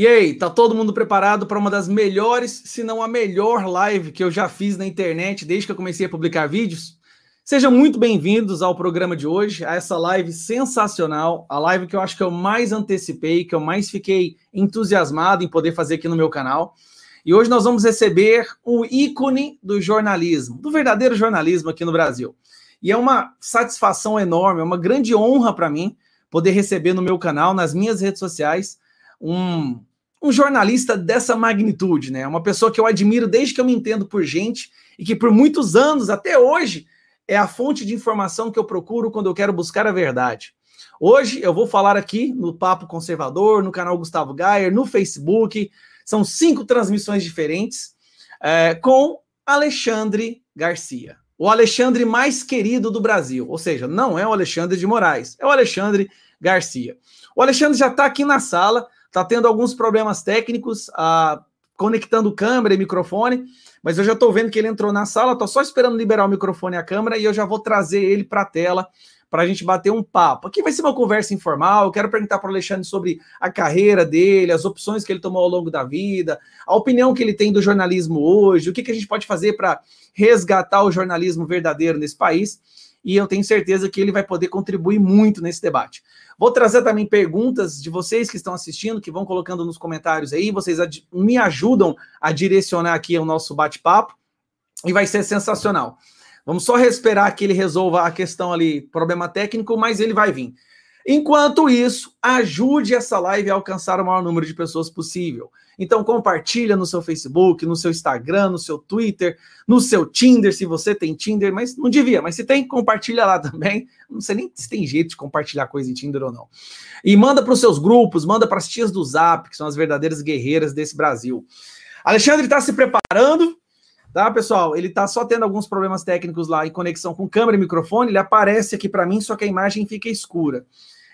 E aí, tá todo mundo preparado para uma das melhores, se não a melhor live que eu já fiz na internet desde que eu comecei a publicar vídeos? Sejam muito bem-vindos ao programa de hoje, a essa live sensacional, a live que eu acho que eu mais antecipei, que eu mais fiquei entusiasmado em poder fazer aqui no meu canal. E hoje nós vamos receber o ícone do jornalismo, do verdadeiro jornalismo aqui no Brasil. E é uma satisfação enorme, é uma grande honra para mim poder receber no meu canal, nas minhas redes sociais, um, um jornalista dessa magnitude, né? Uma pessoa que eu admiro desde que eu me entendo por gente e que por muitos anos, até hoje, é a fonte de informação que eu procuro quando eu quero buscar a verdade. Hoje eu vou falar aqui no Papo Conservador, no canal Gustavo Gayer, no Facebook. São cinco transmissões diferentes é, com Alexandre Garcia. O Alexandre mais querido do Brasil. Ou seja, não é o Alexandre de Moraes, é o Alexandre Garcia. O Alexandre já está aqui na sala Está tendo alguns problemas técnicos, ah, conectando câmera e microfone, mas eu já estou vendo que ele entrou na sala, estou só esperando liberar o microfone e a câmera e eu já vou trazer ele para a tela para a gente bater um papo. Aqui vai ser uma conversa informal. Eu quero perguntar para o Alexandre sobre a carreira dele, as opções que ele tomou ao longo da vida, a opinião que ele tem do jornalismo hoje, o que, que a gente pode fazer para resgatar o jornalismo verdadeiro nesse país. E eu tenho certeza que ele vai poder contribuir muito nesse debate. Vou trazer também perguntas de vocês que estão assistindo, que vão colocando nos comentários aí. Vocês me ajudam a direcionar aqui o nosso bate-papo e vai ser sensacional. Vamos só esperar que ele resolva a questão ali, problema técnico, mas ele vai vir. Enquanto isso, ajude essa live a alcançar o maior número de pessoas possível. Então compartilha no seu Facebook, no seu Instagram, no seu Twitter, no seu Tinder, se você tem Tinder, mas não devia, mas se tem, compartilha lá também. Não sei nem se tem jeito de compartilhar coisa em Tinder ou não. E manda para os seus grupos, manda para as tias do Zap, que são as verdadeiras guerreiras desse Brasil. Alexandre está se preparando, tá, pessoal? Ele está só tendo alguns problemas técnicos lá em conexão com câmera e microfone. Ele aparece aqui para mim, só que a imagem fica escura.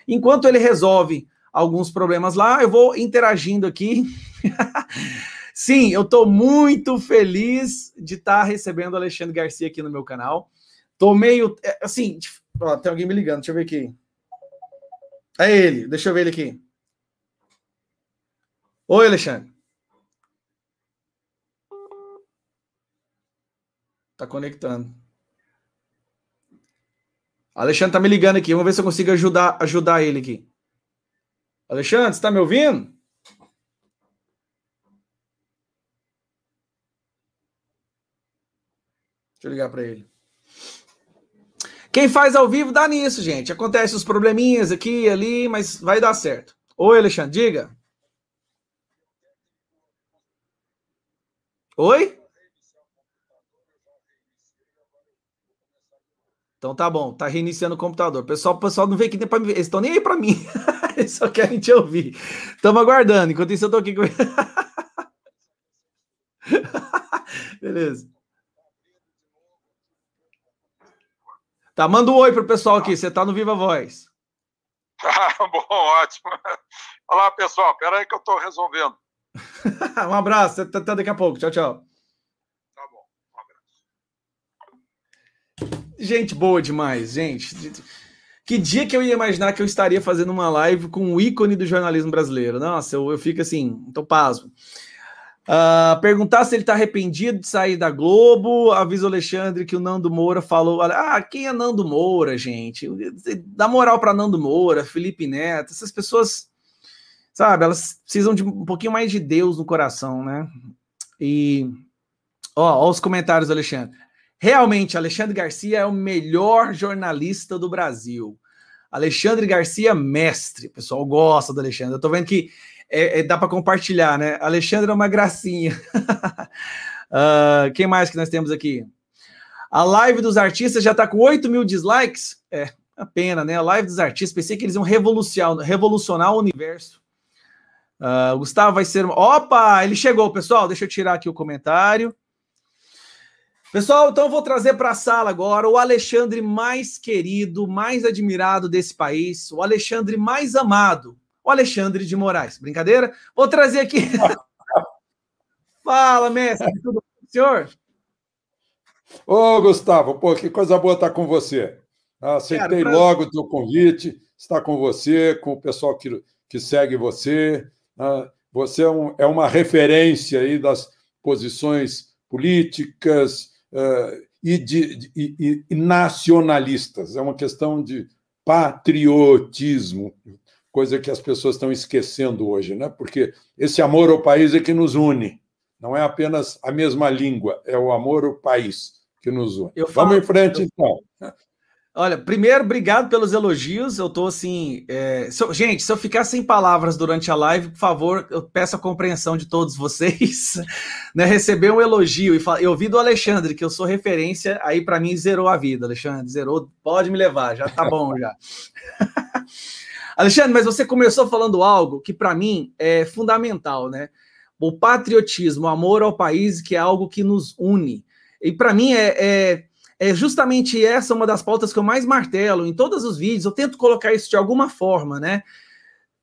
Enquanto ele resolve alguns problemas lá, eu vou interagindo aqui. Sim, eu estou muito feliz de estar tá recebendo o Alexandre Garcia aqui no meu canal. Tô meio. É, assim, ó, tem alguém me ligando, deixa eu ver aqui. É ele, deixa eu ver ele aqui. Oi, Alexandre. Tá conectando. Alexandre tá me ligando aqui. Vamos ver se eu consigo ajudar, ajudar ele aqui. Alexandre, está me ouvindo? Deixa eu ligar para ele. Quem faz ao vivo dá nisso, gente. Acontece os probleminhas aqui e ali, mas vai dar certo. Oi, Alexandre, diga. Oi? Então tá bom, tá reiniciando o computador. Pessoal, pessoal não vem aqui nem para ver. Eles estão nem aí para mim. Eles só querem te ouvir. Estamos aguardando. Enquanto isso, eu tô aqui com. Beleza. Tá, manda um oi pro pessoal aqui. Você tá no Viva Voz. Ah, bom, ótimo. Olá, pessoal. Espera aí que eu estou resolvendo. um abraço. Até daqui a pouco. Tchau, tchau. Gente boa demais, gente. Que dia que eu ia imaginar que eu estaria fazendo uma live com o ícone do jornalismo brasileiro? Nossa, eu, eu fico assim, tô pasmo. Uh, perguntar se ele está arrependido de sair da Globo. Avisa o Alexandre que o Nando Moura falou. Ah, quem é Nando Moura, gente? Dá moral para Nando Moura, Felipe Neto, essas pessoas, sabe, elas precisam de um pouquinho mais de Deus no coração, né? E ó, ó os comentários, Alexandre. Realmente, Alexandre Garcia é o melhor jornalista do Brasil. Alexandre Garcia, mestre. O pessoal gosta do Alexandre. Eu tô vendo que é, é, dá para compartilhar, né? Alexandre é uma gracinha. uh, quem mais que nós temos aqui? A live dos artistas já está com 8 mil dislikes. É, a pena, né? A live dos artistas. Pensei que eles iam revolucionar, revolucionar o universo. Uh, Gustavo vai ser. Opa, ele chegou, pessoal. Deixa eu tirar aqui o comentário. Pessoal, então eu vou trazer para a sala agora o Alexandre mais querido, mais admirado desse país, o Alexandre mais amado, o Alexandre de Moraes. Brincadeira? Vou trazer aqui. Fala, mestre, tudo bem, senhor? Ô, Gustavo, pô, que coisa boa estar com você. Aceitei Cara, logo o teu convite, estar com você, com o pessoal que, que segue você. Ah, você é, um, é uma referência aí das posições políticas uh, e, de, de e, e nacionalistas. É uma questão de patriotismo, coisa que as pessoas estão esquecendo hoje, né? porque esse amor ao país é que nos une, não é apenas a mesma língua, é o amor ao país que nos une. Falo, Vamos em frente, eu... então. Olha, primeiro, obrigado pelos elogios. Eu tô assim. É... Se eu... gente, se eu ficar sem palavras durante a live, por favor, eu peço a compreensão de todos vocês. né? Receber um elogio e fal... eu ouvi do Alexandre, que eu sou referência, aí para mim zerou a vida, Alexandre. Zerou, pode me levar, já tá bom já. Alexandre, mas você começou falando algo que para mim é fundamental, né? O patriotismo, o amor ao país, que é algo que nos une. E para mim é, é é justamente essa uma das pautas que eu mais martelo em todos os vídeos. Eu tento colocar isso de alguma forma, né?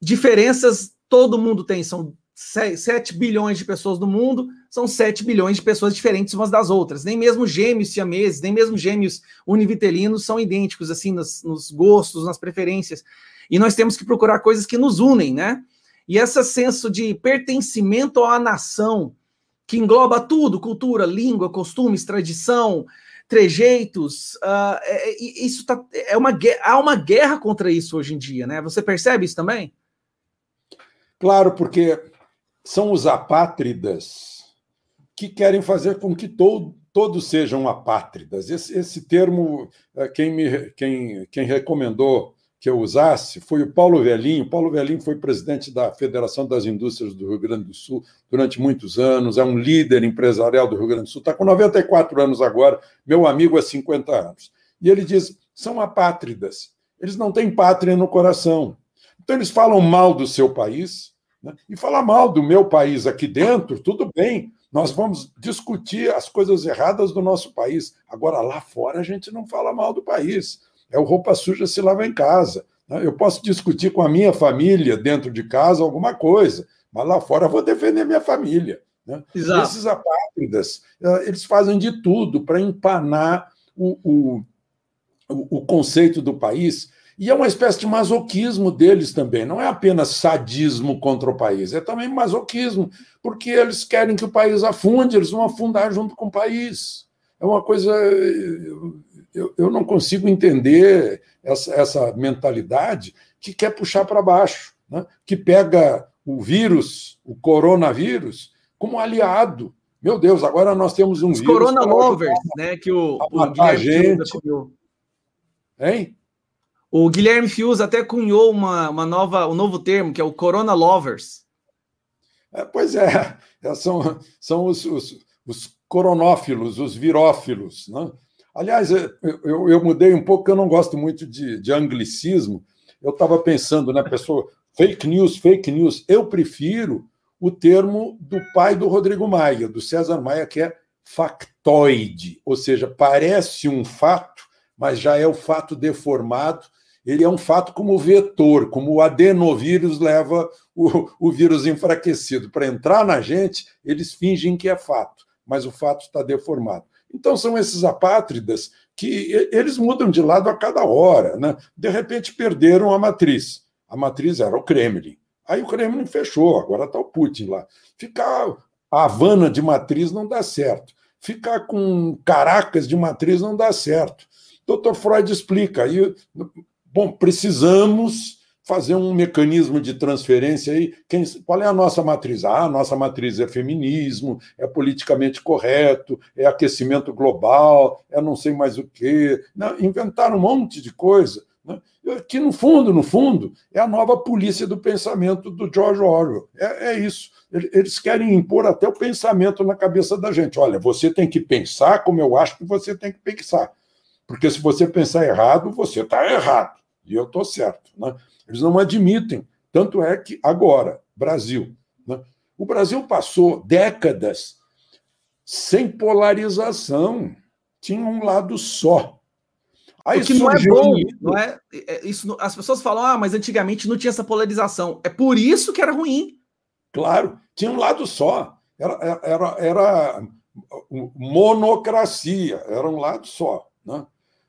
Diferenças todo mundo tem, são 7 bilhões de pessoas no mundo, são 7 bilhões de pessoas diferentes umas das outras. Nem mesmo gêmeos siameses, nem mesmo gêmeos univitelinos são idênticos, assim, nos, nos gostos, nas preferências. E nós temos que procurar coisas que nos unem, né? E esse senso de pertencimento à nação, que engloba tudo: cultura, língua, costumes, tradição, trejeitos, uh, é, isso tá, é uma, há uma guerra contra isso hoje em dia, né? Você percebe isso também? Claro, porque são os apátridas que querem fazer com que todo, todos sejam apátridas. Esse, esse termo, eh, quem, me, quem, quem recomendou que eu usasse foi o Paulo Velhinho. Paulo Velhinho foi presidente da Federação das Indústrias do Rio Grande do Sul durante muitos anos, é um líder empresarial do Rio Grande do Sul, está com 94 anos agora, meu amigo há 50 anos. E ele diz: são apátridas, eles não têm pátria no coração. Então, eles falam mal do seu país, né? e falar mal do meu país aqui dentro, tudo bem, nós vamos discutir as coisas erradas do nosso país. Agora, lá fora, a gente não fala mal do país é o roupa suja se lava em casa. Né? Eu posso discutir com a minha família dentro de casa alguma coisa, mas lá fora eu vou defender minha família. Né? Esses apátridas, eh, eles fazem de tudo para empanar o, o, o conceito do país. E é uma espécie de masoquismo deles também. Não é apenas sadismo contra o país, é também masoquismo, porque eles querem que o país afunde, eles vão afundar junto com o país. É uma coisa eu, eu não consigo entender essa, essa mentalidade que quer puxar para baixo, né? que pega o vírus, o coronavírus, como aliado. Meu Deus, agora nós temos um Os vírus. Corona lovers, né? Que o, o Guilherme cunhou. Hein? O Guilherme Fius até cunhou uma, uma nova, um novo termo, que é o Corona Lovers. É, pois é, é são, são os, os, os coronófilos, os virófilos, né? Aliás, eu, eu mudei um pouco, eu não gosto muito de, de anglicismo. Eu estava pensando, né, pessoa, fake news, fake news. Eu prefiro o termo do pai do Rodrigo Maia, do César Maia, que é factoide, ou seja, parece um fato, mas já é o fato deformado. Ele é um fato como vetor, como o adenovírus leva o, o vírus enfraquecido. Para entrar na gente, eles fingem que é fato, mas o fato está deformado. Então, são esses apátridas que eles mudam de lado a cada hora. Né? De repente, perderam a matriz. A matriz era o Kremlin. Aí o Kremlin fechou, agora está o Putin lá. Ficar a Havana de matriz não dá certo. Ficar com Caracas de matriz não dá certo. Dr. Freud explica. Aí, bom, precisamos fazer um mecanismo de transferência aí. Quem, qual é a nossa matriz? Ah, a nossa matriz é feminismo, é politicamente correto, é aquecimento global, é não sei mais o quê. Não, inventaram um monte de coisa. Né? Que, no fundo, no fundo, é a nova polícia do pensamento do George Orwell. É, é isso. Eles querem impor até o pensamento na cabeça da gente. Olha, você tem que pensar como eu acho que você tem que pensar. Porque se você pensar errado, você está errado. E eu estou certo. Né? Eles não admitem. Tanto é que agora, Brasil. Né? O Brasil passou décadas sem polarização. Tinha um lado só. Aí o que não é bom, não é? é isso, as pessoas falam, ah, mas antigamente não tinha essa polarização. É por isso que era ruim. Claro, tinha um lado só. Era, era, era monocracia, era um lado só. Né?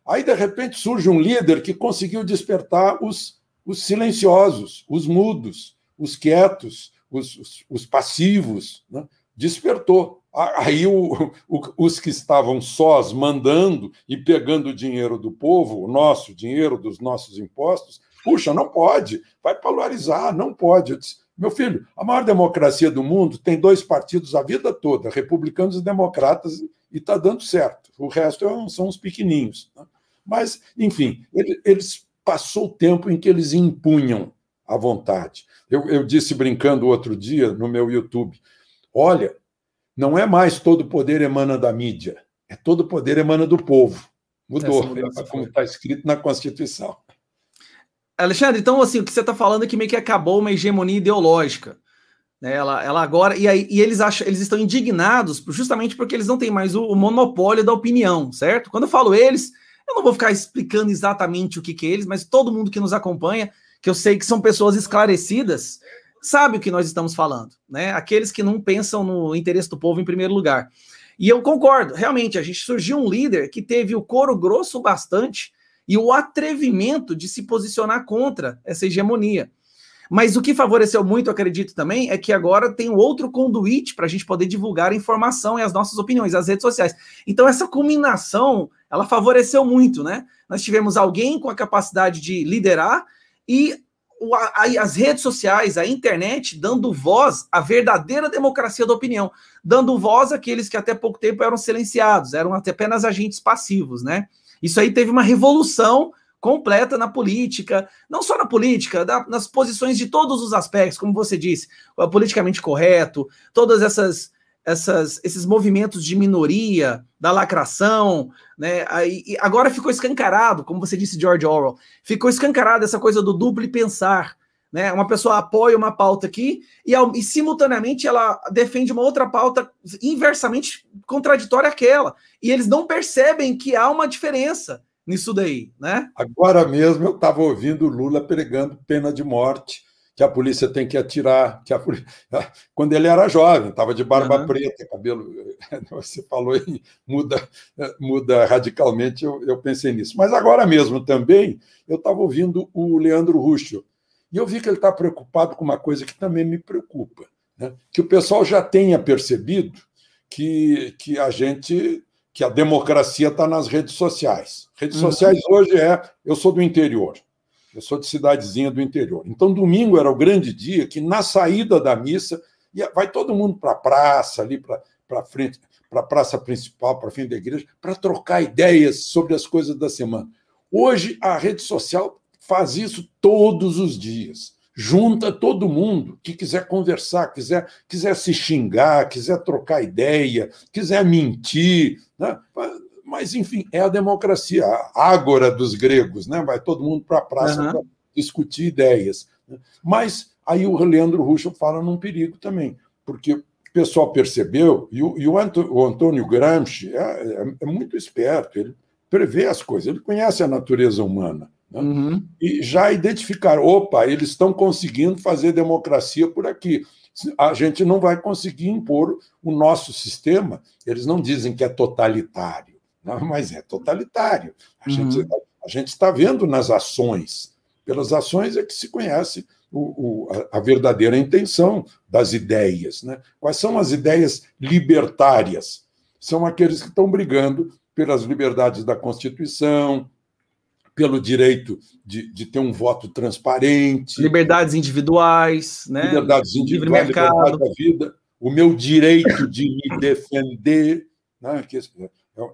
Aí, de repente, surge um líder que conseguiu despertar os os silenciosos, os mudos, os quietos, os, os, os passivos, né? despertou. Aí o, o, os que estavam sós mandando e pegando o dinheiro do povo, o nosso dinheiro dos nossos impostos, puxa, não pode, vai polarizar, não pode. Disse, Meu filho, a maior democracia do mundo tem dois partidos a vida toda, republicanos e democratas, e está dando certo. O resto é são os pequeninhos. Né? Mas, enfim, eles passou o tempo em que eles impunham a vontade. Eu, eu disse brincando outro dia no meu YouTube: olha, não é mais todo poder emana da mídia, é todo poder emana do povo. Mudou, como está escrito na Constituição. Alexandre, então assim, o que você está falando é que meio que acabou uma hegemonia ideológica. Né? Ela, ela agora. E, aí, e eles acham, eles estão indignados justamente porque eles não têm mais o, o, monopólio da opinião, certo? Quando eu falo eles, eu não vou ficar explicando exatamente o que, que é eles, mas todo mundo que nos acompanha, que eu sei que são pessoas esclarecidas, sabe o que nós estamos falando, né? Aqueles que não pensam no interesse do povo em primeiro lugar. E eu concordo, realmente, a gente surgiu um líder que teve o coro grosso bastante e o atrevimento de se posicionar contra essa hegemonia. Mas o que favoreceu muito, acredito também, é que agora tem outro conduíte para a gente poder divulgar a informação e as nossas opiniões, as redes sociais. Então, essa combinação, ela favoreceu muito, né? Nós tivemos alguém com a capacidade de liderar e as redes sociais, a internet, dando voz à verdadeira democracia da opinião, dando voz àqueles que até pouco tempo eram silenciados, eram apenas agentes passivos, né? Isso aí teve uma revolução completa na política, não só na política, nas posições de todos os aspectos, como você disse, politicamente correto, todas essas essas, esses movimentos de minoria, da lacração, né? Aí, agora ficou escancarado, como você disse, George Orwell, ficou escancarado essa coisa do duplo pensar. Né? Uma pessoa apoia uma pauta aqui e, e, simultaneamente ela defende uma outra pauta inversamente contraditória àquela. E eles não percebem que há uma diferença nisso daí, né? Agora mesmo eu estava ouvindo o Lula pregando pena de morte que a polícia tem que atirar, que a polícia... quando ele era jovem, estava de barba uhum. preta, cabelo. Você falou e muda, muda radicalmente, eu, eu, pensei nisso. Mas agora mesmo também, eu estava ouvindo o Leandro Russo, e eu vi que ele está preocupado com uma coisa que também me preocupa, né? que o pessoal já tenha percebido que, que a gente que a democracia está nas redes sociais. Redes uhum. sociais hoje é eu sou do interior. Eu sou de cidadezinha do interior. Então, domingo era o grande dia que, na saída da missa, ia, vai todo mundo para a praça, ali para frente, para a praça principal, para frente da igreja, para trocar ideias sobre as coisas da semana. Hoje, a rede social faz isso todos os dias. Junta todo mundo que quiser conversar, quiser, quiser se xingar, quiser trocar ideia, quiser mentir. Né? Mas, enfim, é a democracia, a ágora dos gregos, né? vai todo mundo para a praça uhum. para discutir ideias. Né? Mas aí o Leandro Russo fala num perigo também, porque o pessoal percebeu, e o, e o Antônio Gramsci é, é, é, muito esperto, ele prevê as coisas, ele conhece a natureza humana. Né? Uhum. E já identificaram, opa, eles estão conseguindo fazer democracia por aqui a gente não vai conseguir impor o nosso sistema. Eles não dizem que é totalitário, não, mas é totalitário. A, uhum. gente, a, gente está vendo nas ações. Pelas ações é que se conhece o, o, a, a, verdadeira intenção das ideias. Né? Quais são as ideias libertárias? São aqueles que estão brigando pelas liberdades da Constituição, pelo direito de, de ter um voto transparente. Liberdades individuais, né? Liberdades individuais, liberdade da vida, o meu direito de me defender, né? que é,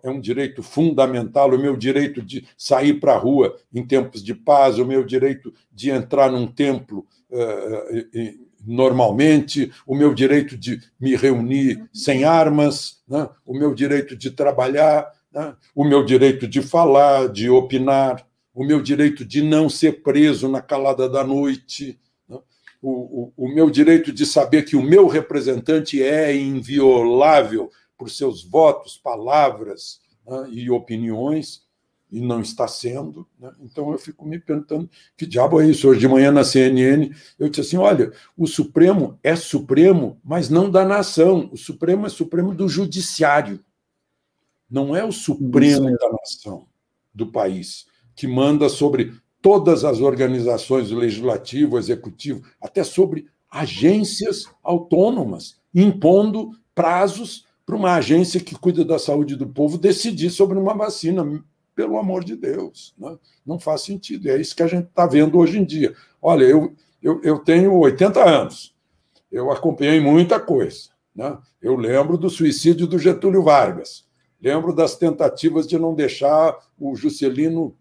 é um direito fundamental, o meu direito de sair para a rua em tempos de paz, o meu direito de entrar num templo uh, normalmente, o meu direito de me reunir sem armas, né? o meu direito de trabalhar, né? o meu direito de falar, de opinar, o meu direito de não ser preso na calada da noite, né? o, o, o meu direito de saber que o meu representante é inviolável por seus votos, palavras né, e opiniões, e não está sendo. Né? Então eu fico me perguntando que diabo é isso. Hoje de manhã na CNN eu disse assim: olha, o Supremo é Supremo, mas não da nação. O Supremo é Supremo do Judiciário. Não é o Supremo da nação, do país, que manda sobre todas as organizações, o legislativo, o executivo, até sobre agências autônomas, impondo prazos para uma agência que cuida da saúde do povo decidir sobre uma vacina. Pelo amor de Deus, né? não faz sentido. É isso que a gente está vendo hoje em dia. Olha, eu, eu, eu tenho 80 anos, eu acompanhei muita coisa. Né? Eu lembro do suicídio do Getúlio Vargas, lembro das tentativas de não deixar o Juscelino,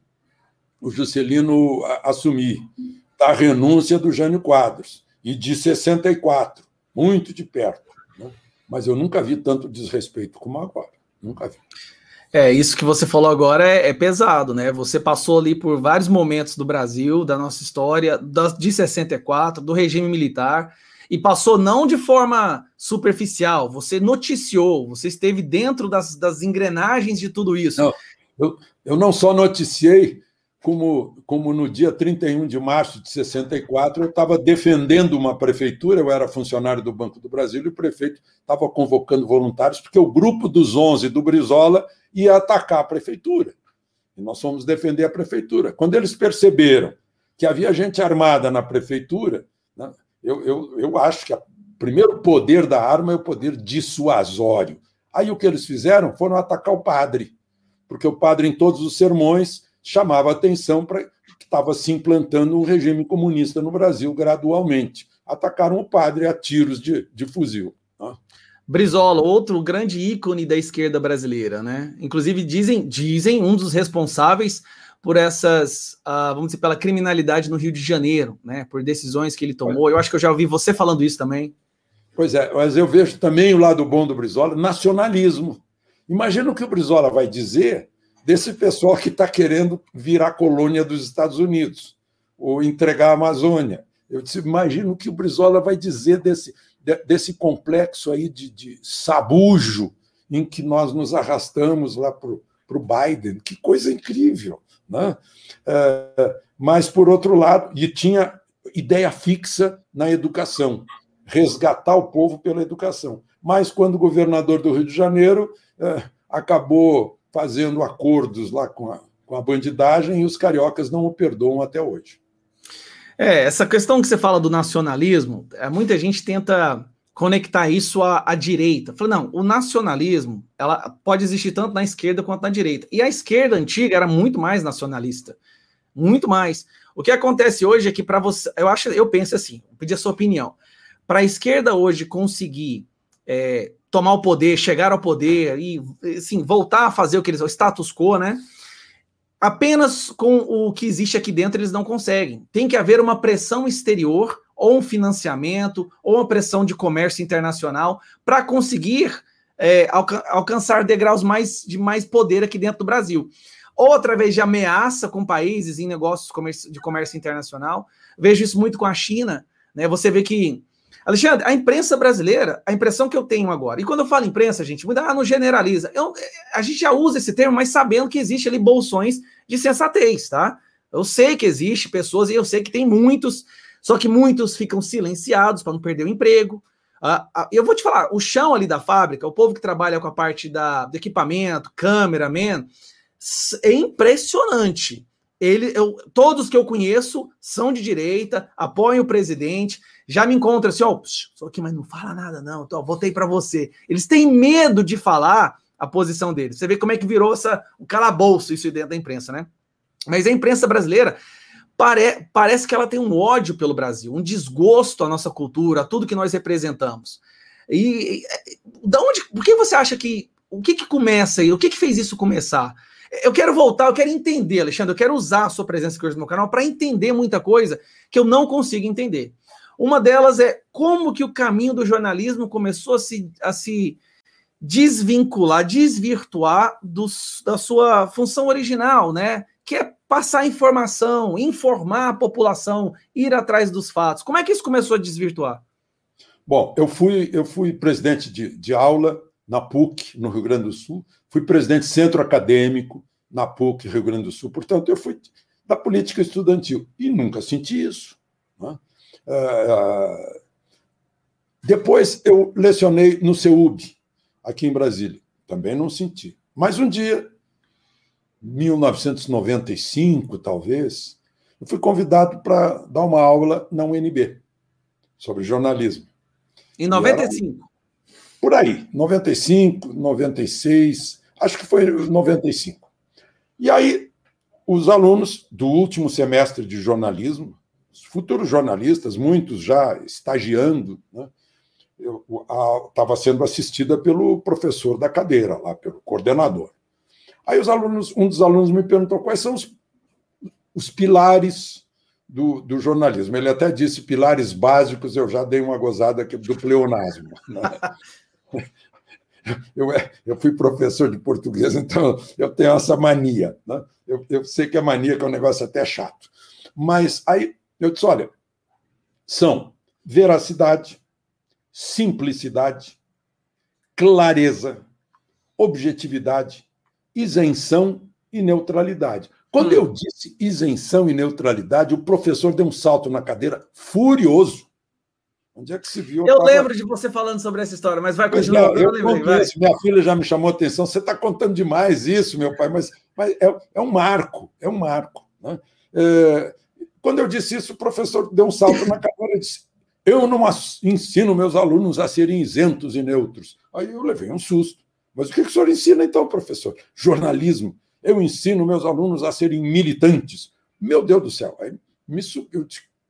o Juscelino assumir, da renúncia do Jânio Quadros, e de 64, muito de perto. Né? Mas eu nunca vi tanto desrespeito como agora. Nunca vi. É, isso que você falou agora é, é, pesado, né? Você passou ali por vários momentos do Brasil, da nossa história, da, de 64, do regime militar, e passou não de forma superficial, você noticiou, você esteve dentro das, das engrenagens de tudo isso. Não, eu, eu não só noticiei, como, como no dia 31 de março de 64, eu estava defendendo uma prefeitura, eu era funcionário do Banco do Brasil, e o prefeito estava convocando voluntários, porque o grupo dos 11 do Brizola ia atacar a prefeitura. E nós fomos defender a prefeitura. Quando eles perceberam que havia gente armada na prefeitura, eu, eu, eu acho que o primeiro poder da arma é o poder dissuasório. Aí o que eles fizeram foram atacar o padre, porque o padre, em todos os sermões, chamava atenção para que estava se implantando um regime comunista no Brasil gradualmente. Atacaram o padre a tiros de, de fuzil. Né? Brizola, outro grande ícone da esquerda brasileira, né? Inclusive dizem, dizem um dos responsáveis por essas, uh, vamos dizer, pela criminalidade no Rio de Janeiro, né? Por decisões que ele tomou. Eu acho que eu já ouvi você falando isso também. Pois é, mas eu vejo também o lado bom do Brizola, nacionalismo. Imagina o que o Brizola vai dizer desse pessoal que está querendo virar colônia dos Estados Unidos ou entregar a Amazônia. Eu disse, imagino o que o Brizola vai dizer desse, desse complexo aí de, de sabujo em que nós nos arrastamos lá para o Biden. Que coisa incrível! Né? É, mas, por outro lado, e tinha ideia fixa na educação, resgatar o povo pela educação. Mas, quando o governador do Rio de Janeiro é, acabou fazendo acordos lá com a, com a bandidagem, e os cariocas não o perdoam até hoje. É, essa questão que você fala do nacionalismo, é, muita gente tenta conectar isso à, à direita. Fala, não, o nacionalismo ela pode existir tanto na esquerda quanto na direita. E a esquerda antiga era muito mais nacionalista. Muito mais. O que acontece hoje é que para você, eu acho, eu penso assim, vou pedir a sua opinião. Para a esquerda hoje conseguir é, tomar o poder, chegar ao poder e assim, voltar a fazer o que eles, o status quo, né? Apenas com o que existe aqui dentro eles não conseguem. Tem que haver uma pressão exterior ou um financiamento, ou uma pressão de comércio internacional para conseguir é, alca alcançar degraus mais, de mais poder aqui dentro do Brasil. Ou através de ameaça com países em negócios de comércio internacional. Vejo isso muito com a China. Né? Você vê que. Alexandre, a imprensa brasileira, a impressão que eu tenho agora, e quando eu falo imprensa, gente, muda, ah, não generaliza. Eu, a gente já usa esse termo, mas sabendo que existe ali bolsões de sensatez, tá? Eu sei que existe pessoas, e eu sei que tem muitos só que muitos ficam silenciados para não perder o emprego. Uh, uh, eu vou te falar, o chão ali da fábrica, o povo que trabalha com a parte da, do equipamento, câmera, man, é impressionante. Ele, eu, todos que eu conheço são de direita, apoiam o presidente, já me encontram assim, ó, oh, só que mas não fala nada não, então, votei para você. Eles têm medo de falar a posição deles. Você vê como é que virou essa, um calabouço isso dentro da imprensa, né? Mas a imprensa brasileira, pare, parece que ela tem um ódio pelo Brasil, um desgosto à nossa cultura, a tudo que nós representamos. E, e da onde, por que você acha que o que, que começa aí? O que, que fez isso começar? Eu quero voltar, eu quero entender, Alexandre, eu quero usar a sua presença aqui hoje no meu canal para entender muita coisa que eu não consigo entender. Uma delas é como que o caminho do jornalismo começou a se, a se desvincular, desvirtuar dos, da sua função original, né? Que é passar informação, informar a população, ir atrás dos fatos. Como é que isso começou a desvirtuar? Bom, eu fui, eu fui presidente de, de aula na PUC, no Rio Grande do Sul, fui presidente centro acadêmico na PUC, Rio Grande do Sul, portanto, eu fui da política estudantil e nunca senti isso. Né? Uh, depois eu lecionei no CEUB, aqui em Brasília, também não senti. Mas um dia 1995, talvez, eu fui convidado para dar uma aula na UNB. sobre jornalismo. Em 95? Era, por aí, 95, 96, acho que foi 95. E aí, os alunos do último semestre de jornalismo, os futuros jornalistas, muitos já estagiando, né, estava sendo assistida pelo professor da cadeira, lá, pelo coordenador. Aí os alunos, um dos alunos me perguntou quais são os, os pilares do, do, jornalismo. Ele até disse pilares básicos, eu já dei uma gozada aqui do pleonasmo. Né? Eu, eu fui professor de português, então eu tenho essa mania. Né? Eu, eu sei que a mania que é um negócio até chato. Mas aí eu disse: olha, são veracidade, simplicidade, clareza, objetividade, isenção e neutralidade. Quando eu disse isenção e neutralidade, o professor deu um salto na cadeira furioso. Onde é que se viu? Eu, eu tava... lembro de você falando sobre essa história, mas vai continuar. eu, eu lembrei, isso, minha filha já me chamou a atenção. Você está contando demais isso, meu pai, mas, mas é, é um marco, é um marco. Né? É, quando eu disse isso, o professor deu um salto na cadeira e disse: Eu não ensino meus alunos a serem isentos e neutros. Aí eu levei um susto. Mas o que o senhor ensina então, professor? Jornalismo. Eu ensino meus alunos a serem militantes. Meu Deus do céu. Aí me subiu.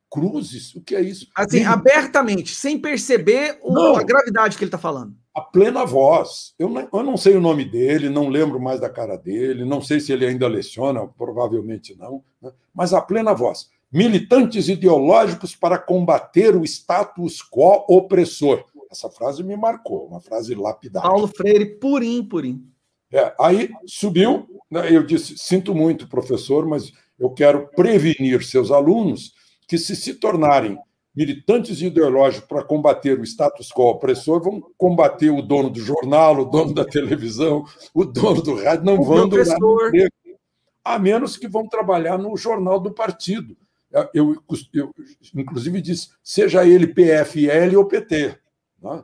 Cruzes? O que é isso? Assim, abertamente, sem perceber o, a gravidade que ele está falando. A plena voz. Eu não, eu não sei o nome dele, não lembro mais da cara dele, não sei se ele ainda leciona, provavelmente não, né? mas a plena voz. Militantes ideológicos para combater o status quo opressor. Essa frase me marcou, uma frase lapidária. Paulo Freire, purim, purim. É, aí subiu, né, eu disse: sinto muito, professor, mas eu quero prevenir seus alunos que, se se tornarem militantes ideológicos para combater o status quo opressor, vão combater o dono do jornal, o dono da televisão, o dono do rádio, não o vão durar a menos que vão trabalhar no jornal do partido. Eu, eu, inclusive, disse, seja ele PFL ou PT. Né?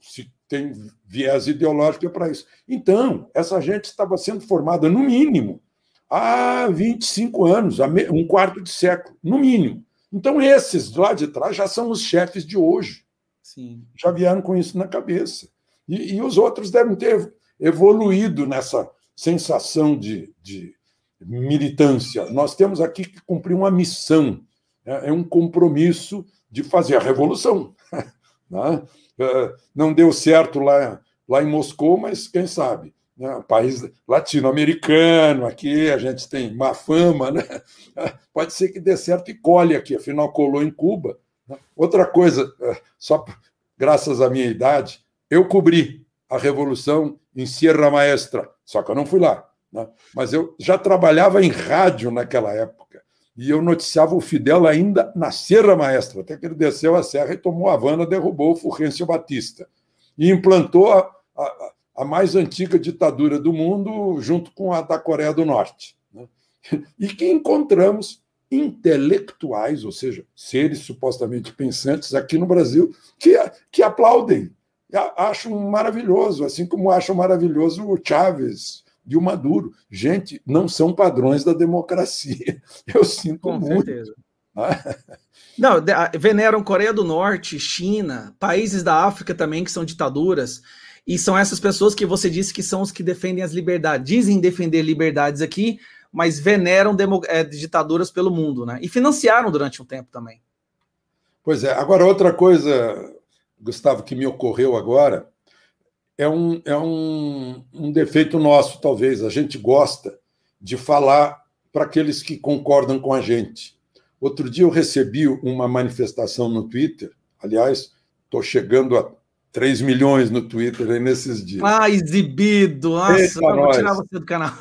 Se tem viés ideológico é para isso. Então, essa gente estava sendo formada, no mínimo, há 25 anos, um quarto de século, no mínimo. Então, esses lá de trás já são os chefes de hoje. Sim. Já vieram com isso na cabeça. E, e os outros devem ter evoluído nessa sensação de, de, militância. Nós temos aqui que cumprir uma missão, né? é um compromisso de fazer a revolução. Né? É, não deu certo lá, lá em Moscou, mas quem sabe? né? país latino-americano, aqui a gente tem má fama, né? pode ser que dê certo e colhe aqui, afinal colou em Cuba. Né? Outra coisa, é, só graças à minha idade, eu cobri a Revolução em Sierra Maestra, só que eu não fui lá. Né? Mas eu já trabalhava em rádio naquela época e eu noticiava o Fidel ainda na Serra Maestra, até que ele desceu a serra e tomou a Havana, derrubou o Fulgêncio Batista e implantou a, a, a mais antiga ditadura do mundo, junto com a da Coreia do Norte. Né? E que encontramos intelectuais, ou seja, seres supostamente pensantes aqui no Brasil, que, que aplaudem, acham maravilhoso, assim como acham maravilhoso o Chávez e o Maduro. Gente, não são padrões da democracia. Eu sinto com muito. Certeza. Não, veneram Coreia do Norte, China, países da África também que são ditaduras. E são essas pessoas que você disse que são os que defendem as liberdades, dizem defender liberdades aqui, mas veneram é, ditaduras pelo mundo, né? E financiaram durante um tempo também. Pois é. Agora, outra coisa, Gustavo, que me ocorreu agora, é um, é um, um defeito nosso, talvez. A gente gosta de falar para aqueles que concordam com a gente. Outro dia eu recebi uma manifestação no Twitter, aliás, estou chegando a 3 milhões no Twitter aí nesses dias. Ah, exibido! Nossa, Eita não, vou tirar você do canal.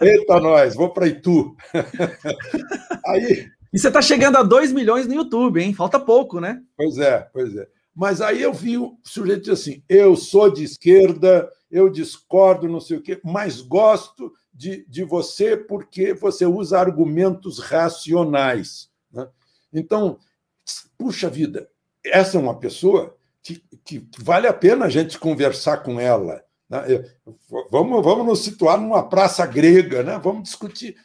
Eita, nós, vou para Itu. aí... E você está chegando a 2 milhões no YouTube, hein? Falta pouco, né? Pois é, pois é. Mas aí eu vi o sujeito assim: eu sou de esquerda, eu discordo, não sei o quê, mas gosto de, de você porque você usa argumentos racionais. Né? Então, puxa vida, essa é uma pessoa que, que vale a pena a gente conversar com ela. Né? Vamos, vamos nos situar numa praça grega, né? vamos, discutir,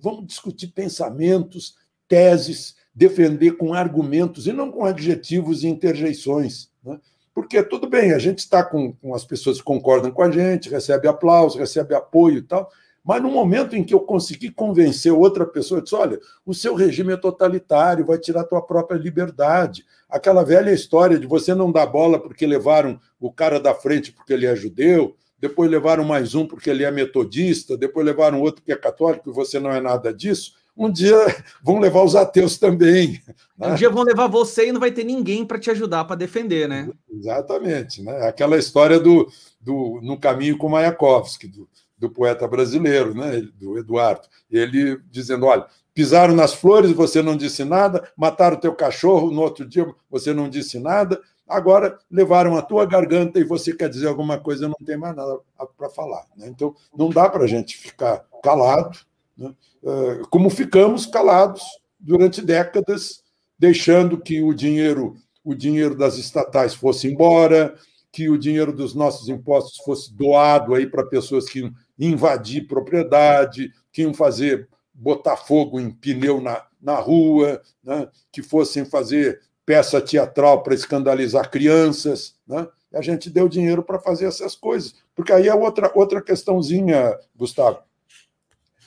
vamos discutir pensamentos, teses, defender com argumentos e não com adjetivos e interjeições. Né? Porque tudo bem, a gente está com, com as pessoas que concordam com a gente, recebe aplauso, recebe apoio e tal, mas no momento em que eu consegui convencer outra pessoa, eu disse: olha, o seu regime é totalitário, vai tirar a tua própria liberdade. Aquela velha história de você não dar bola porque levaram o cara da frente porque ele é judeu, depois levaram mais um porque ele é metodista, depois levaram outro que é católico e você não é nada disso. Um dia vão levar os ateus também. Né? Um dia vão levar você e não vai ter ninguém para te ajudar para defender, né? Exatamente. Né? Aquela história do, do No Caminho com Mayakovsky, do, do poeta brasileiro, né? do Eduardo. Ele dizendo: olha, pisaram nas flores, você não disse nada, mataram teu cachorro, no outro dia você não disse nada, Agora levaram a tua garganta e você quer dizer alguma coisa, não tem mais nada para falar. Né? Então, não dá para a gente ficar calado, né? Eh, como ficamos calados durante décadas, deixando que o dinheiro, o dinheiro das estatais fosse embora, que o dinheiro dos nossos impostos fosse doado aí para pessoas que iam invadir propriedade, que iam fazer botar fogo em pneu na, na rua, né? que fossem fazer peça teatral para escandalizar crianças. Né? A gente deu dinheiro para fazer essas coisas. Porque aí é outra, outra questãozinha, Gustavo.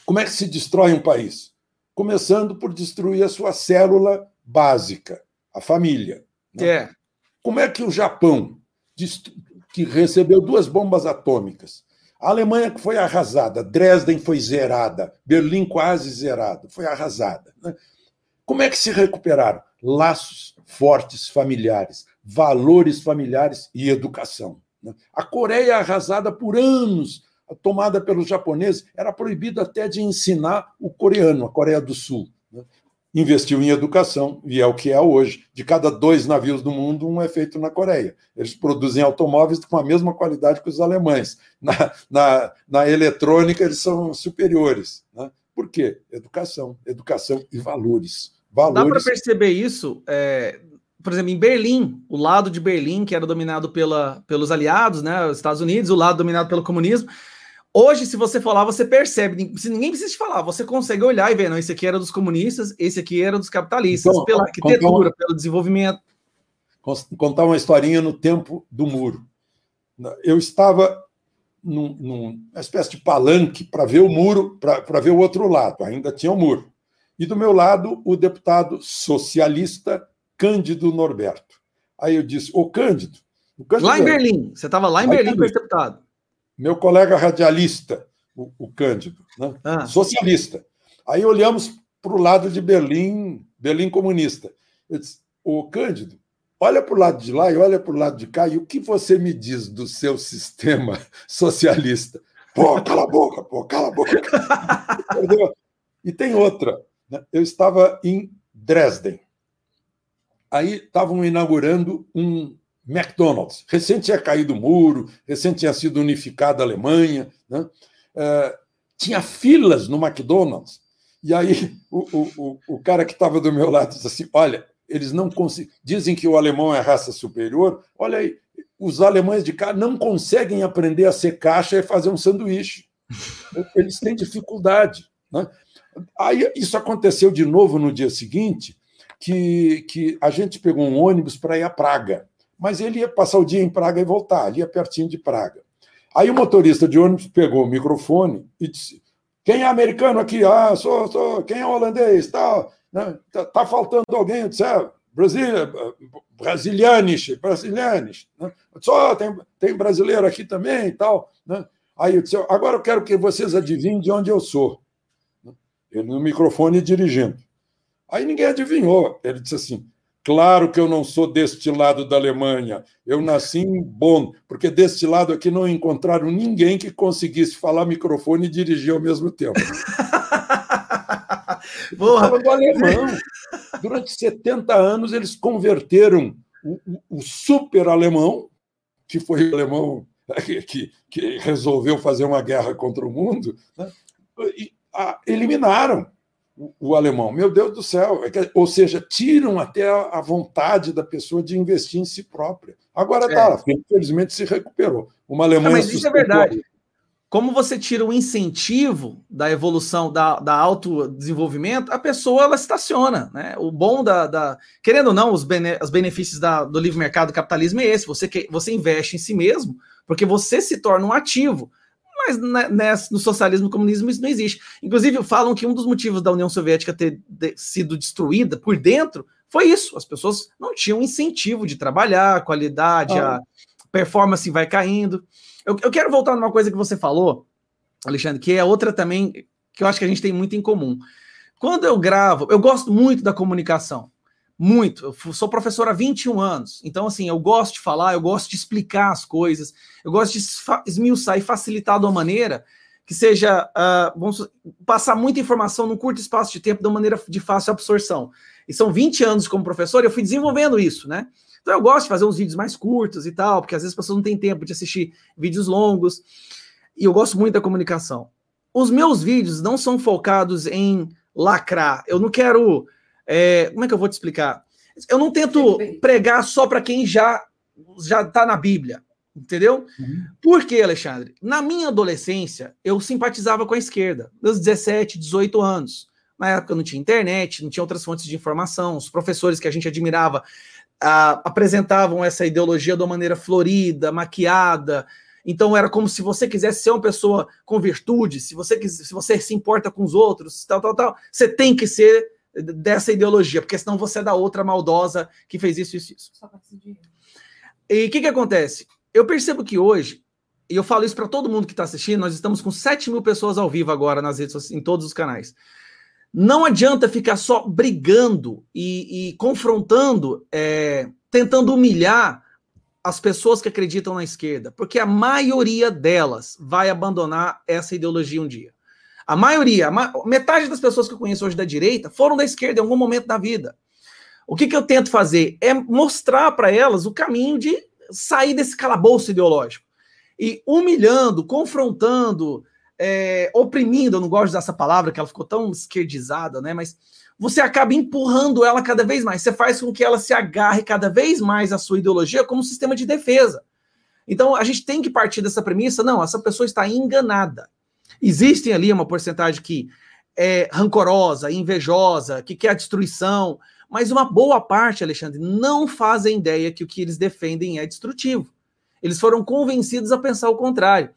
Como é que se destrói um país? Começando por destruir a sua célula básica, a família. Né? É. Como é que o Japão, que recebeu duas bombas atômicas, a Alemanha que foi arrasada, Dresden foi zerada, Berlim quase zerado, foi arrasada. Né? Como é que se recuperaram? Laços fortes familiares, valores familiares e educação. Né? A Coreia arrasada por anos, tomada pelos japoneses, era proibido até de ensinar o coreano, a Coreia do Sul. Né? Investiu em educação, e é o que é hoje. De cada dois navios do mundo, um é feito na Coreia. Eles produzem automóveis com a mesma qualidade que os alemães. Na, na, na eletrônica, eles são superiores. Né? Por quê? Educação, educação e valores valores. Dá para perceber isso, é, por exemplo, em Berlim, o lado de Berlim, que era dominado pela, pelos aliados, né, os Estados Unidos, o lado dominado pelo comunismo. Hoje, se você falar, você percebe, se ninguém precisa te falar, você consegue olhar e ver, não, esse aqui era dos comunistas, esse aqui era dos capitalistas, então, pela arquitetura, pelo desenvolvimento. Contar uma historinha no tempo do muro. Eu estava num, numa espécie de palanque para ver o muro, para ver o outro lado, ainda tinha o muro. E do meu lado, o deputado socialista Cândido Norberto. Aí eu disse: Ô Cândido. Cândido lá em Berlim. Você estava lá em Berlim com esse deputado. Meu colega radialista, o, o Cândido, né? ah. socialista. Aí olhamos para o lado de Berlim, Berlim comunista. Eu disse: Ô Cândido, olha para o lado de lá e olha para o lado de cá, e o que você me diz do seu sistema socialista? Pô, cala a boca, pô, cala a boca. e tem outra. Né? Eu estava em Dresden. Aí estavam inaugurando um McDonald's. Recém tinha caído o muro, recém tinha sido unificada a Alemanha. Né? É, tinha filas no McDonald's. E aí o, o, o cara que estava do meu lado disse assim: Olha, eles não conseguem. Dizem que o alemão é raça superior. Olha aí, os alemães de cá não conseguem aprender a ser caixa e fazer um sanduíche. Eles têm dificuldade. Né? Aí isso aconteceu de novo no dia seguinte, que, que a gente pegou um ônibus para ir a Praga. Mas ele ia passar o dia em Praga e voltar, ali é pertinho de Praga. Aí o motorista de ônibus pegou o microfone e disse: Quem é americano aqui? Ah, sou, sou. Quem é holandês? Tá, né? tá, tá faltando alguém? Eu disse: brasilianes. Né? Só tem, tem brasileiro aqui também e tal. Né? Aí eu disse: agora eu quero que vocês adivinhem de onde eu sou. Ele no microfone dirigindo. Aí ninguém adivinhou. Ele disse assim: Claro que eu não sou deste lado da Alemanha. Eu nasci em Bonn, porque deste lado aqui não encontraram ninguém que conseguisse falar microfone e dirigir ao mesmo tempo. Porra. do alemão. Durante 70 anos, eles converteram o, o, o super alemão, que foi o alemão que, que, resolveu fazer uma guerra contra o mundo, né? e, eliminaram o, alemão. Meu Deus do céu! É ou seja, tiram até a, vontade da pessoa de investir em si própria. Agora está, é. infelizmente se recuperou. Uma Alemanha. Não, mas isso é verdade. como você tira o incentivo da evolução, da, da autodesenvolvimento, a pessoa ela estaciona. Né? O bom da. da querendo ou não, os, bene, os benefícios da, do livre mercado do capitalismo é esse: você, que, você investe em si mesmo, porque você se torna um ativo. Mas né, no socialismo e comunismo isso não existe. Inclusive, falam que um dos motivos da União Soviética ter de, sido destruída por dentro foi isso. As pessoas não tinham incentivo de trabalhar, a qualidade, ah. a performance vai caindo. Eu, eu quero voltar numa coisa que você falou, Alexandre, que é outra também que eu acho que a gente tem muito em comum. Quando eu gravo, eu gosto muito da comunicação. Muito. Eu sou professor há 21 anos. Então, assim, eu gosto de falar, eu gosto de explicar as coisas, eu gosto de esmiuçar e facilitar de uma maneira que seja, uh, vamos passar muita informação num curto espaço de tempo de uma maneira de fácil absorção. E são 20 anos como professor, e eu fui desenvolvendo isso, né? Então eu gosto de fazer uns vídeos mais curtos e tal, porque às vezes as pessoas não têm tempo de assistir vídeos longos. E eu gosto muito da comunicação. Os meus vídeos não são focados em lacrar. Eu não quero. É, como é que eu vou te explicar? Eu não tento pregar só para quem já já está na Bíblia, entendeu? Uhum. Por quê, Alexandre? Na minha adolescência, eu simpatizava com a esquerda, meus 17, 18 anos. Na época não tinha internet, não tinha outras fontes de informação, os professores que a gente admirava apresentavam essa ideologia de uma maneira florida, maquiada. Então era como se você quisesse ser uma pessoa com virtude, se você se você se importa com os outros, tal, tal, tal, você tem que ser dessa ideologia, porque senão você é da outra maldosa que fez isso, isso, isso. E o que, que acontece? Eu percebo que hoje, e eu falo isso para todo mundo que está assistindo, nós estamos com 7 mil pessoas ao vivo agora nas redes em todos os canais. Não adianta ficar só brigando e, e confrontando, é, tentando humilhar as pessoas que acreditam na esquerda, porque a maioria delas vai abandonar essa ideologia um dia. A maioria, a ma metade das pessoas que eu conheço hoje da direita foram da esquerda em algum momento da vida. O que, que eu tento fazer é mostrar para elas o caminho de sair desse calabouço ideológico. E humilhando, confrontando, é, oprimindo, eu não gosto dessa palavra, que ela ficou tão esquerdizada, né? Mas você acaba empurrando ela cada vez mais. Você faz com que ela se agarre cada vez mais à sua ideologia como um sistema de defesa. Então a gente tem que partir dessa premissa: não, essa pessoa está enganada. Existem ali uma porcentagem que é rancorosa, invejosa, que quer a destruição, mas uma boa parte, Alexandre, não fazem ideia que o que eles defendem é destrutivo. Eles foram convencidos a pensar o contrário.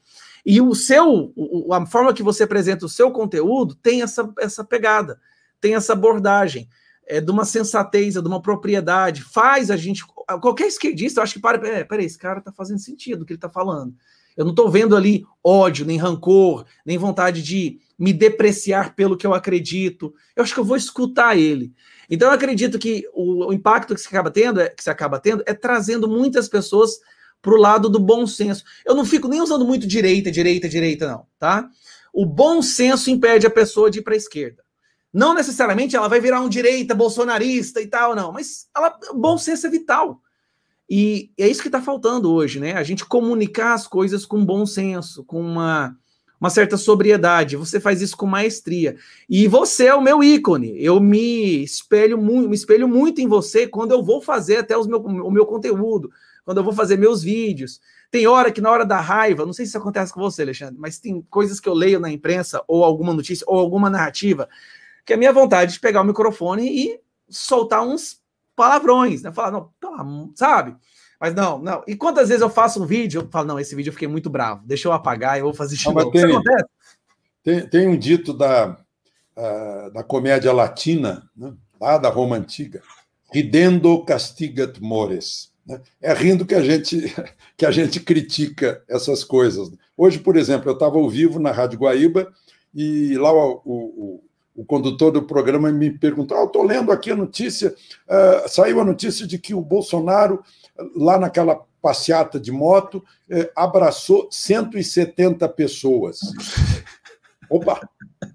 E o seu, a forma que você apresenta o seu conteúdo tem essa, essa pegada, tem essa abordagem é, de uma sensatez, de uma propriedade, faz a gente. Qualquer esquerdista, eu acho que para, é, peraí, esse cara tá fazendo sentido o que ele tá falando. Eu não estou vendo ali ódio, nem rancor, nem vontade de me depreciar pelo que eu acredito. Eu acho que eu vou escutar ele. Então eu acredito que o, o impacto que se acaba tendo, é, que se acaba tendo, é trazendo muitas pessoas para o lado do bom senso. Eu não fico nem usando muito direita, direita, direita, não, tá? O bom senso impede a pessoa de ir para a esquerda. Não necessariamente ela vai virar um direita bolsonarista e tal, não, mas ela, bom senso é vital. E é isso que está faltando hoje, né? A gente comunicar as coisas com bom senso, com uma, uma certa sobriedade. Você faz isso com maestria. E você é o meu ícone. Eu me espelho muito, me espelho muito em você quando eu vou fazer até os meu, o meu conteúdo, quando eu vou fazer meus vídeos. Tem hora que, na hora da raiva, não sei se isso acontece com você, Alexandre, mas tem coisas que eu leio na imprensa, ou alguma notícia, ou alguma narrativa, que é a minha vontade de pegar o microfone e soltar uns palavrões, né? Falar, não, sabe? Mas não, não. E quantas vezes eu faço um vídeo, eu falo, não, esse vídeo eu fiquei muito bravo, deixa eu apagar, eu vou fazer de novo. Tem, tem, tem, um dito da, uh, da comédia latina, né? lá da Roma Antiga, ridendo castigat mores. Né? É rindo que a gente que a gente critica essas coisas. Hoje, por exemplo, eu estava ao vivo na Rádio Guaíba e lá o, o, o condutor do programa me perguntou: ah, estou lendo aqui a notícia, uh, saiu a notícia de que o Bolsonaro, lá naquela passeata de moto, uh, abraçou 170 pessoas. Opa!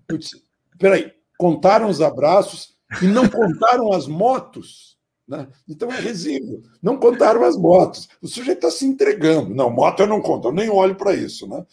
Espera aí, contaram os abraços e não contaram as motos. Né? Então é resíduo. Não contaram as motos. O sujeito está se entregando. Não, moto eu não conto, eu nem olho para isso. Né?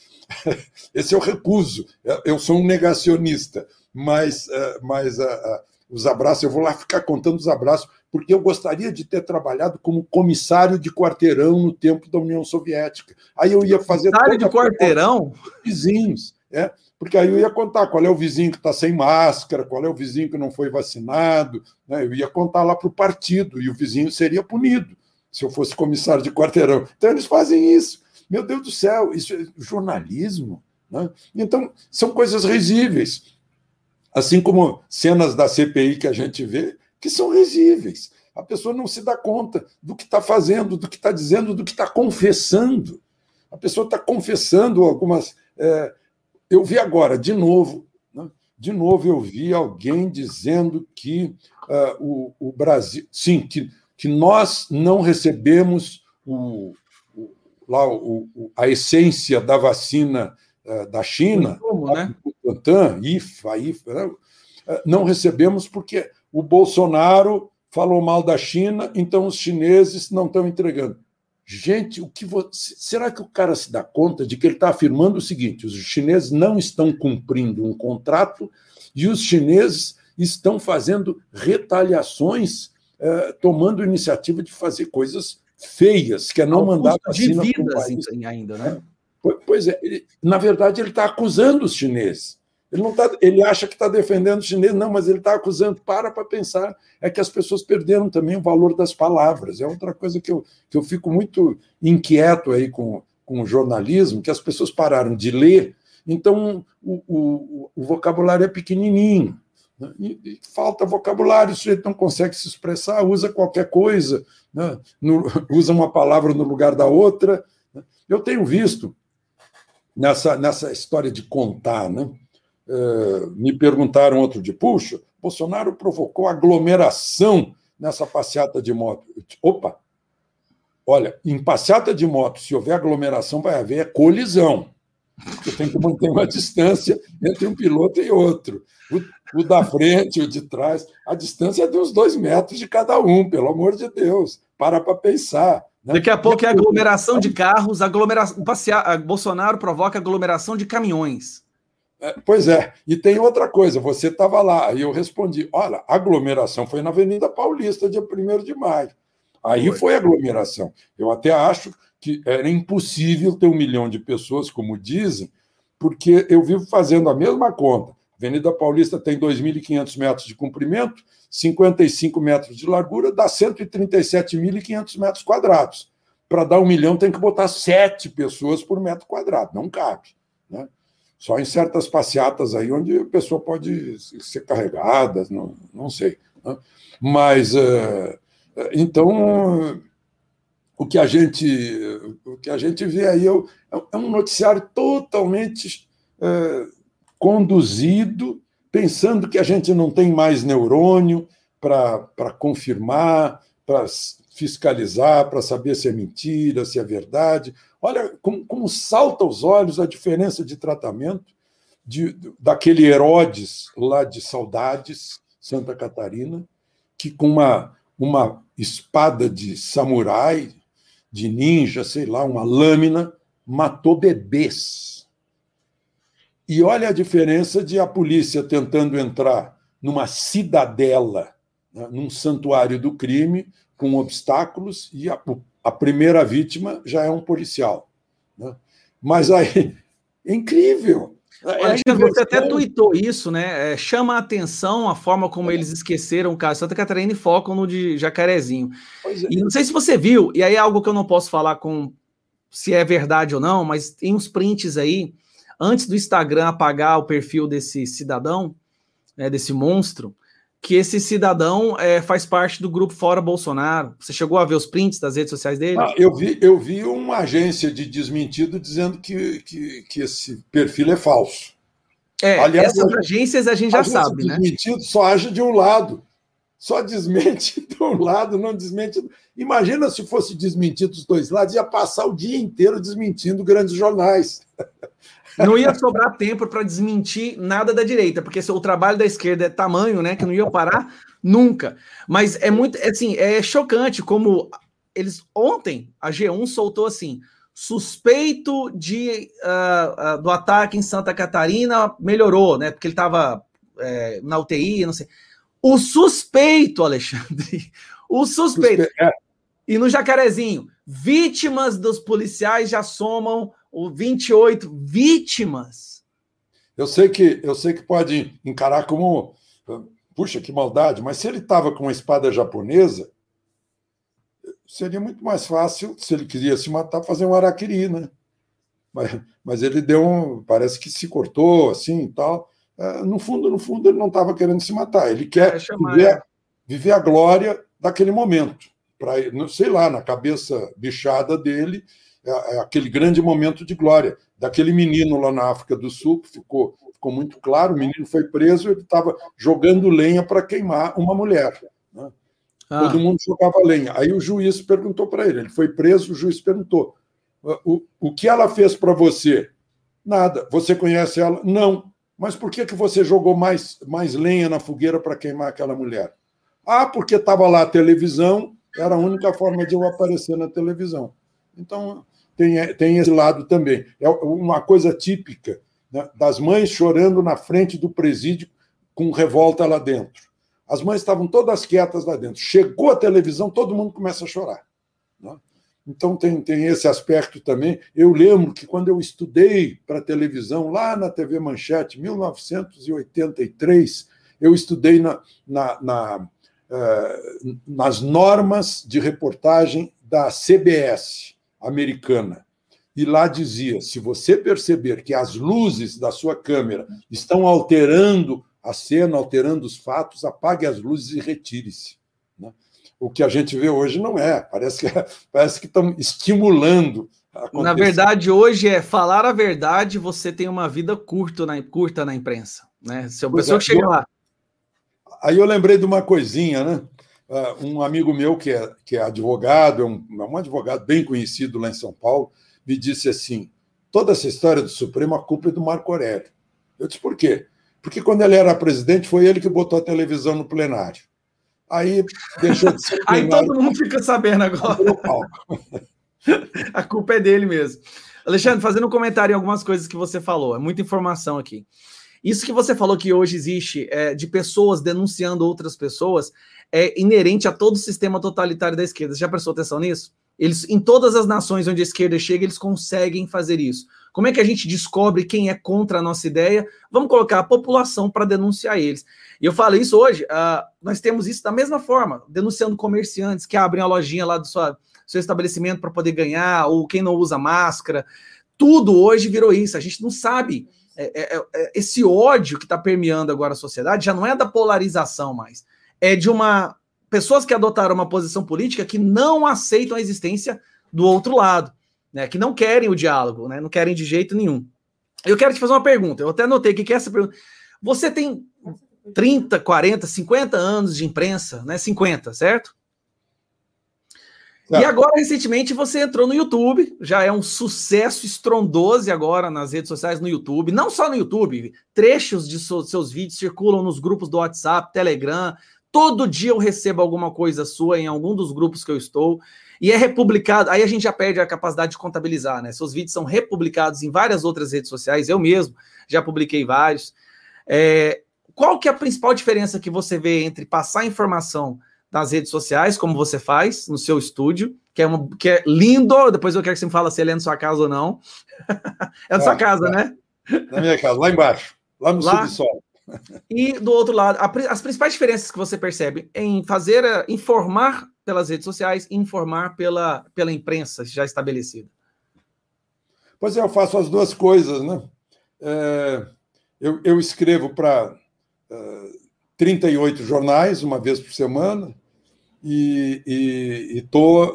Esse eu recuso. Eu sou um negacionista. Mas, é, mas a, os abraços, eu vou lá ficar contando os abraços, porque eu gostaria de ter trabalhado como comissário de quarteirão no tempo da União Soviética. Aí eu ia fazer. Comissário de quarteirão? Vizinhos, é. Porque aí eu ia contar qual é o vizinho que está sem máscara, qual é o vizinho que não foi vacinado. Né? Eu ia contar lá para o partido e o vizinho seria punido se eu fosse comissário de quarteirão. Então eles fazem isso. Meu Deus do céu, isso é jornalismo. Né? Então, são coisas risíveis. Assim como cenas da CPI que a gente vê, que são risíveis. A pessoa não se dá conta do que está fazendo, do que está dizendo, do que está confessando. A pessoa está confessando algumas. É... eu vi agora, de novo, né? de novo, eu vi alguém dizendo que uh, o, o, Brasil. Sim, que, que nós não recebemos o, o lá, o, a essência da vacina da China, Como, né? Butantan, IFA, IFA, né? uh, não recebemos porque o Bolsonaro falou mal da China, então os chineses não estão entregando. Gente, o que você, será que o cara se dá conta de que ele está afirmando o seguinte: os chineses não estão cumprindo um contrato e os chineses estão fazendo retaliações, eh, tomando iniciativa de fazer coisas feias, que é não mandar de vidas ainda, né? Pois é, ele, na verdade ele está acusando os chineses. Ele, não tá, ele acha que está defendendo o chinês, não, mas ele está acusando. Para para pensar. É que as pessoas perderam também o valor das palavras. É outra coisa que eu, que eu fico muito inquieto aí com, com o jornalismo, que as pessoas pararam de ler, então o, o, o vocabulário é pequenininho. Né? E, e falta vocabulário, o sujeito não consegue se expressar, usa qualquer coisa, né? no, usa uma palavra no lugar da outra. Né? Eu tenho visto nessa, nessa história de contar, né? Eh, me perguntaram outro de, puxa, Bolsonaro provocou aglomeração nessa passeata de moto. Opa! Olha, em passeata de moto, se houver aglomeração, vai haver colisão. Você tem que manter uma distância entre um piloto e outro. O, o da frente, o de trás. A distância é de uns dois metros de cada um, pelo amor de Deus. Para para pensar. Daqui a pouco é aglomeração de carros, aglomeração. Passear, Bolsonaro provoca aglomeração de caminhões. É, pois é, e tem outra coisa, você estava lá, e eu respondi: olha, a aglomeração foi na Avenida Paulista, dia 1 de maio. Aí foi. foi aglomeração. Eu até acho que era impossível ter um milhão de pessoas, como dizem, porque eu vivo fazendo a mesma conta. Avenida Paulista tem 2.500 metros de comprimento, 55 metros de largura, dá 137.500 metros quadrados. Para dar um milhão, tem que botar sete pessoas por metro quadrado, não cabe. Né? Só em certas passeatas aí onde a pessoa pode ser carregada, não, não sei. Né? Mas, uh, então, o que a gente o que a gente vê aí é, é um noticiário totalmente uh, conduzido, pensando que a gente não tem mais neurônio para confirmar, para fiscalizar, para saber se é mentira, se é verdade. Olha como, como salta aos olhos a diferença de tratamento de, daquele Herodes lá de Saudades, Santa Catarina, que com uma, uma espada de samurai, de ninja, sei lá, uma lâmina, matou bebês. E olha a diferença de a polícia tentando entrar numa cidadela, né, num santuário do crime, com obstáculos, e a, a primeira vítima já é um policial. Né? Mas aí, é incrível. É Acho que você até tuitou isso, né? É, chama a atenção a forma como é. eles esqueceram o caso Santa Catarina e focam no de Jacarezinho. É. E não sei se você viu, e aí é algo que eu não posso falar com se é verdade ou não, mas tem uns prints aí, antes do Instagram apagar o perfil desse cidadão, né, desse monstro, que esse cidadão é, faz parte do grupo Fora Bolsonaro. Você chegou a ver os prints das redes sociais dele? Ah, eu, vi, eu vi uma agência de desmentido dizendo que, que, que esse perfil é falso. É, Aliás, essas agências a gente já sabe, né? Desmentido só age de um lado. Só desmente de um lado, não desmente. Imagina se fosse desmentido dos dois lados, ia passar o dia inteiro desmentindo grandes jornais. Não ia sobrar tempo para desmentir nada da direita, porque o trabalho da esquerda é tamanho, né, que não ia parar nunca. Mas é muito, assim, é chocante como eles ontem a G1 soltou assim, suspeito de uh, uh, do ataque em Santa Catarina melhorou, né? Porque ele estava é, na UTI, não sei. O suspeito, Alexandre. O suspeito. Suspe... É. E no Jacarezinho, vítimas dos policiais já somam o 28 vítimas. Eu sei que eu sei que pode encarar como puxa que maldade, mas se ele estava com uma espada japonesa, seria muito mais fácil se ele queria se matar fazer um araquiri, né? Mas, mas ele deu um, parece que se cortou assim e tal. É, no fundo, no fundo, ele não estava querendo se matar. Ele quer viver, viver a glória daquele momento para, sei lá, na cabeça bichada dele, é aquele grande momento de glória. Daquele menino lá na África do Sul, que ficou, ficou muito claro, o menino foi preso, ele estava jogando lenha para queimar uma mulher. Né? Ah. Todo mundo jogava lenha. Aí o juiz perguntou para ele, ele foi preso, o juiz perguntou, o, o que ela fez para você? Nada. Você conhece ela? Não. Mas por que, que você jogou mais, mais lenha na fogueira para queimar aquela mulher? Ah, porque estava lá a televisão era a única forma de eu aparecer na televisão. Então, tem, tem esse lado também. É uma coisa típica né, das mães chorando na frente do presídio com revolta lá dentro. As mães estavam todas quietas lá dentro. Chegou a televisão, todo mundo começa a chorar. Né? Então, tem, tem esse aspecto também. Eu lembro que quando eu estudei para televisão, lá na TV Manchete, 1983, eu estudei na, na, na eh, nas normas de reportagem da CBS americana. E lá dizia: se você perceber que as luzes da sua câmera estão alterando a cena, alterando os fatos, apague as luzes e retire-se. Né? O que a gente vê hoje não é. Parece que, parece que estão estimulando. Na verdade, hoje é falar a verdade, você tem uma vida curta na, curta na imprensa. Né? Se a pessoa é, que chega lá Aí eu lembrei de uma coisinha, né? Uh, um amigo meu que é, que é advogado, é um, é um advogado bem conhecido lá em São Paulo, me disse assim: toda essa história do Supremo, a culpa é do Marco Aurélio. Eu disse, por quê? Porque quando ele era presidente, foi ele que botou a televisão no plenário. Aí deixou de ser. Aí todo mundo fica sabendo agora. a culpa é dele mesmo. Alexandre, fazendo um comentário em algumas coisas que você falou, é muita informação aqui. Isso que você falou que hoje existe é, de pessoas denunciando outras pessoas é inerente a todo o sistema totalitário da esquerda. Você já prestou atenção nisso? Eles, em todas as nações onde a esquerda chega, eles conseguem fazer isso. Como é que a gente descobre quem é contra a nossa ideia? Vamos colocar a população para denunciar eles. E eu falo isso hoje, uh, nós temos isso da mesma forma, denunciando comerciantes que abrem a lojinha lá do sua, seu estabelecimento para poder ganhar, ou quem não usa máscara. Tudo hoje virou isso. A gente não sabe é, é, é, esse ódio que está permeando agora a sociedade já não é da polarização mais, é de uma pessoas que adotaram uma posição política que não aceitam a existência do outro lado, né, que não querem o diálogo, né, não querem de jeito nenhum. Eu quero te fazer uma pergunta, eu até anotei que é essa pergunta. Você tem 30, 40, 50 anos de imprensa, né? 50, certo? E agora, recentemente, você entrou no YouTube, já é um sucesso estrondoso agora nas redes sociais no YouTube, não só no YouTube, trechos de seus vídeos circulam nos grupos do WhatsApp, Telegram. Todo dia eu recebo alguma coisa sua em algum dos grupos que eu estou, e é republicado. Aí a gente já perde a capacidade de contabilizar, né? Seus vídeos são republicados em várias outras redes sociais, eu mesmo já publiquei vários. É, qual que é a principal diferença que você vê entre passar informação nas redes sociais, como você faz no seu estúdio, que é, uma, que é lindo. Depois eu quero que você me fale se ele é na sua casa ou não. é na sua casa, é. né? Na minha casa, lá embaixo, lá no lá, subsolo. E do outro lado, a, as principais diferenças que você percebe em fazer, uh, informar pelas redes sociais, informar pela, pela imprensa já estabelecida. Pois é, eu faço as duas coisas, né? É, eu, eu escrevo para uh, 38 jornais, uma vez por semana, e estou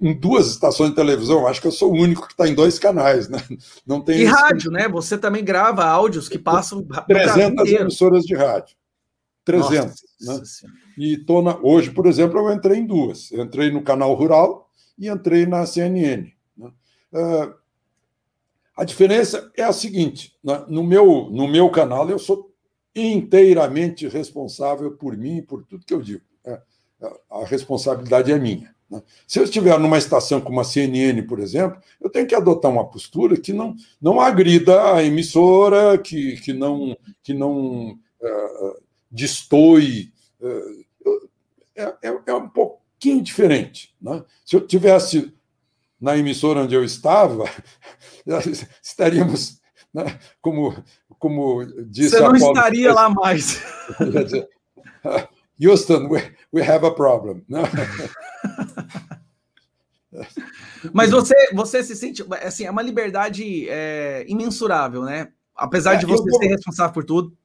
em duas estações de televisão. Acho que eu sou o único que está em dois canais, né? Não tem. E rádio, né? Você também grava áudios que passam. 300 emissoras de rádio. 300. Nossa, né? E tô na... hoje, por exemplo, eu entrei em duas. Eu entrei no canal Rural e entrei na CNN. Né? Uh, a diferença é a seguinte: né? no, meu, no meu canal eu sou inteiramente responsável por mim e por tudo que eu digo a responsabilidade é minha. Né? Se eu estiver numa estação como a CNN, por exemplo, eu tenho que adotar uma postura que não, não agrida a emissora, que, que não, que não uh, destoie é, é, é um pouquinho diferente. Né? Se eu tivesse na emissora onde eu estava, estaríamos, né, como, como disse Você não estaria lá mais. Houston, we, we have a problem. Né? Mas você, você se sente, assim, é uma liberdade é, imensurável, né? Apesar é, de você ser responsável por tudo.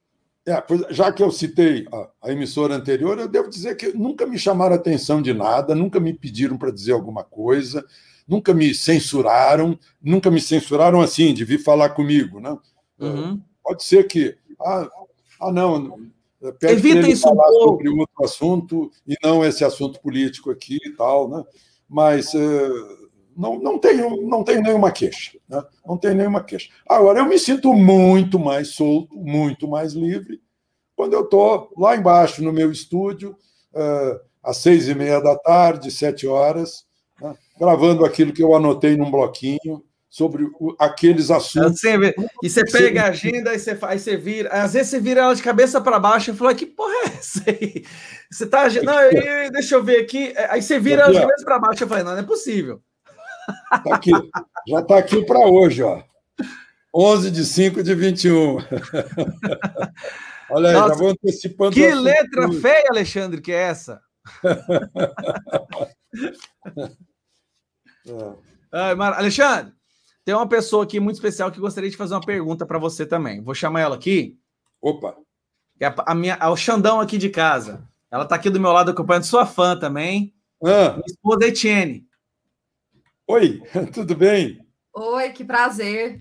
É, já que eu citei a, a, emissora anterior, eu devo dizer que nunca me chamaram atenção de nada, nunca me pediram para dizer alguma coisa, nunca me censuraram, nunca me censuraram assim, de vir falar comigo. Né? Uhum. Pode ser que. Ah, ah não. Evita isso falar um sobre outro assunto e não esse assunto político aqui e tal, né? Mas. Uh, não, não, tenho, não tenho nenhuma queixa. Né? Não tenho nenhuma queixa. Agora, eu me sinto muito mais solto, muito mais livre, quando eu estou lá embaixo no meu estúdio, uh, às seis e meia da tarde, sete horas, né? gravando aquilo que eu anotei num bloquinho sobre o, aqueles assuntos. Você, e você pega a agenda e você, aí você vira. Às vezes você vira ela de cabeça para baixo e fala: que porra é essa aí? Você tá. Não, deixa eu ver aqui. Aí você vira ela de cabeça para baixo. Eu falei: não, não é possível. Tá aqui, já está aqui para hoje, ó. 11 de 5 de 21. Olha aí, Nossa, já vou antecipando. Que letra tudo. feia, Alexandre, que é essa? é. Alexandre, tem uma pessoa aqui muito especial que gostaria de fazer uma pergunta para você também. Vou chamar ela aqui. Opa! É a, a minha, o Xandão aqui de casa. Ela está aqui do meu lado acompanhando, sua fã também. Ah. Minha esposa Etienne. Oi, tudo bem? Oi, que prazer.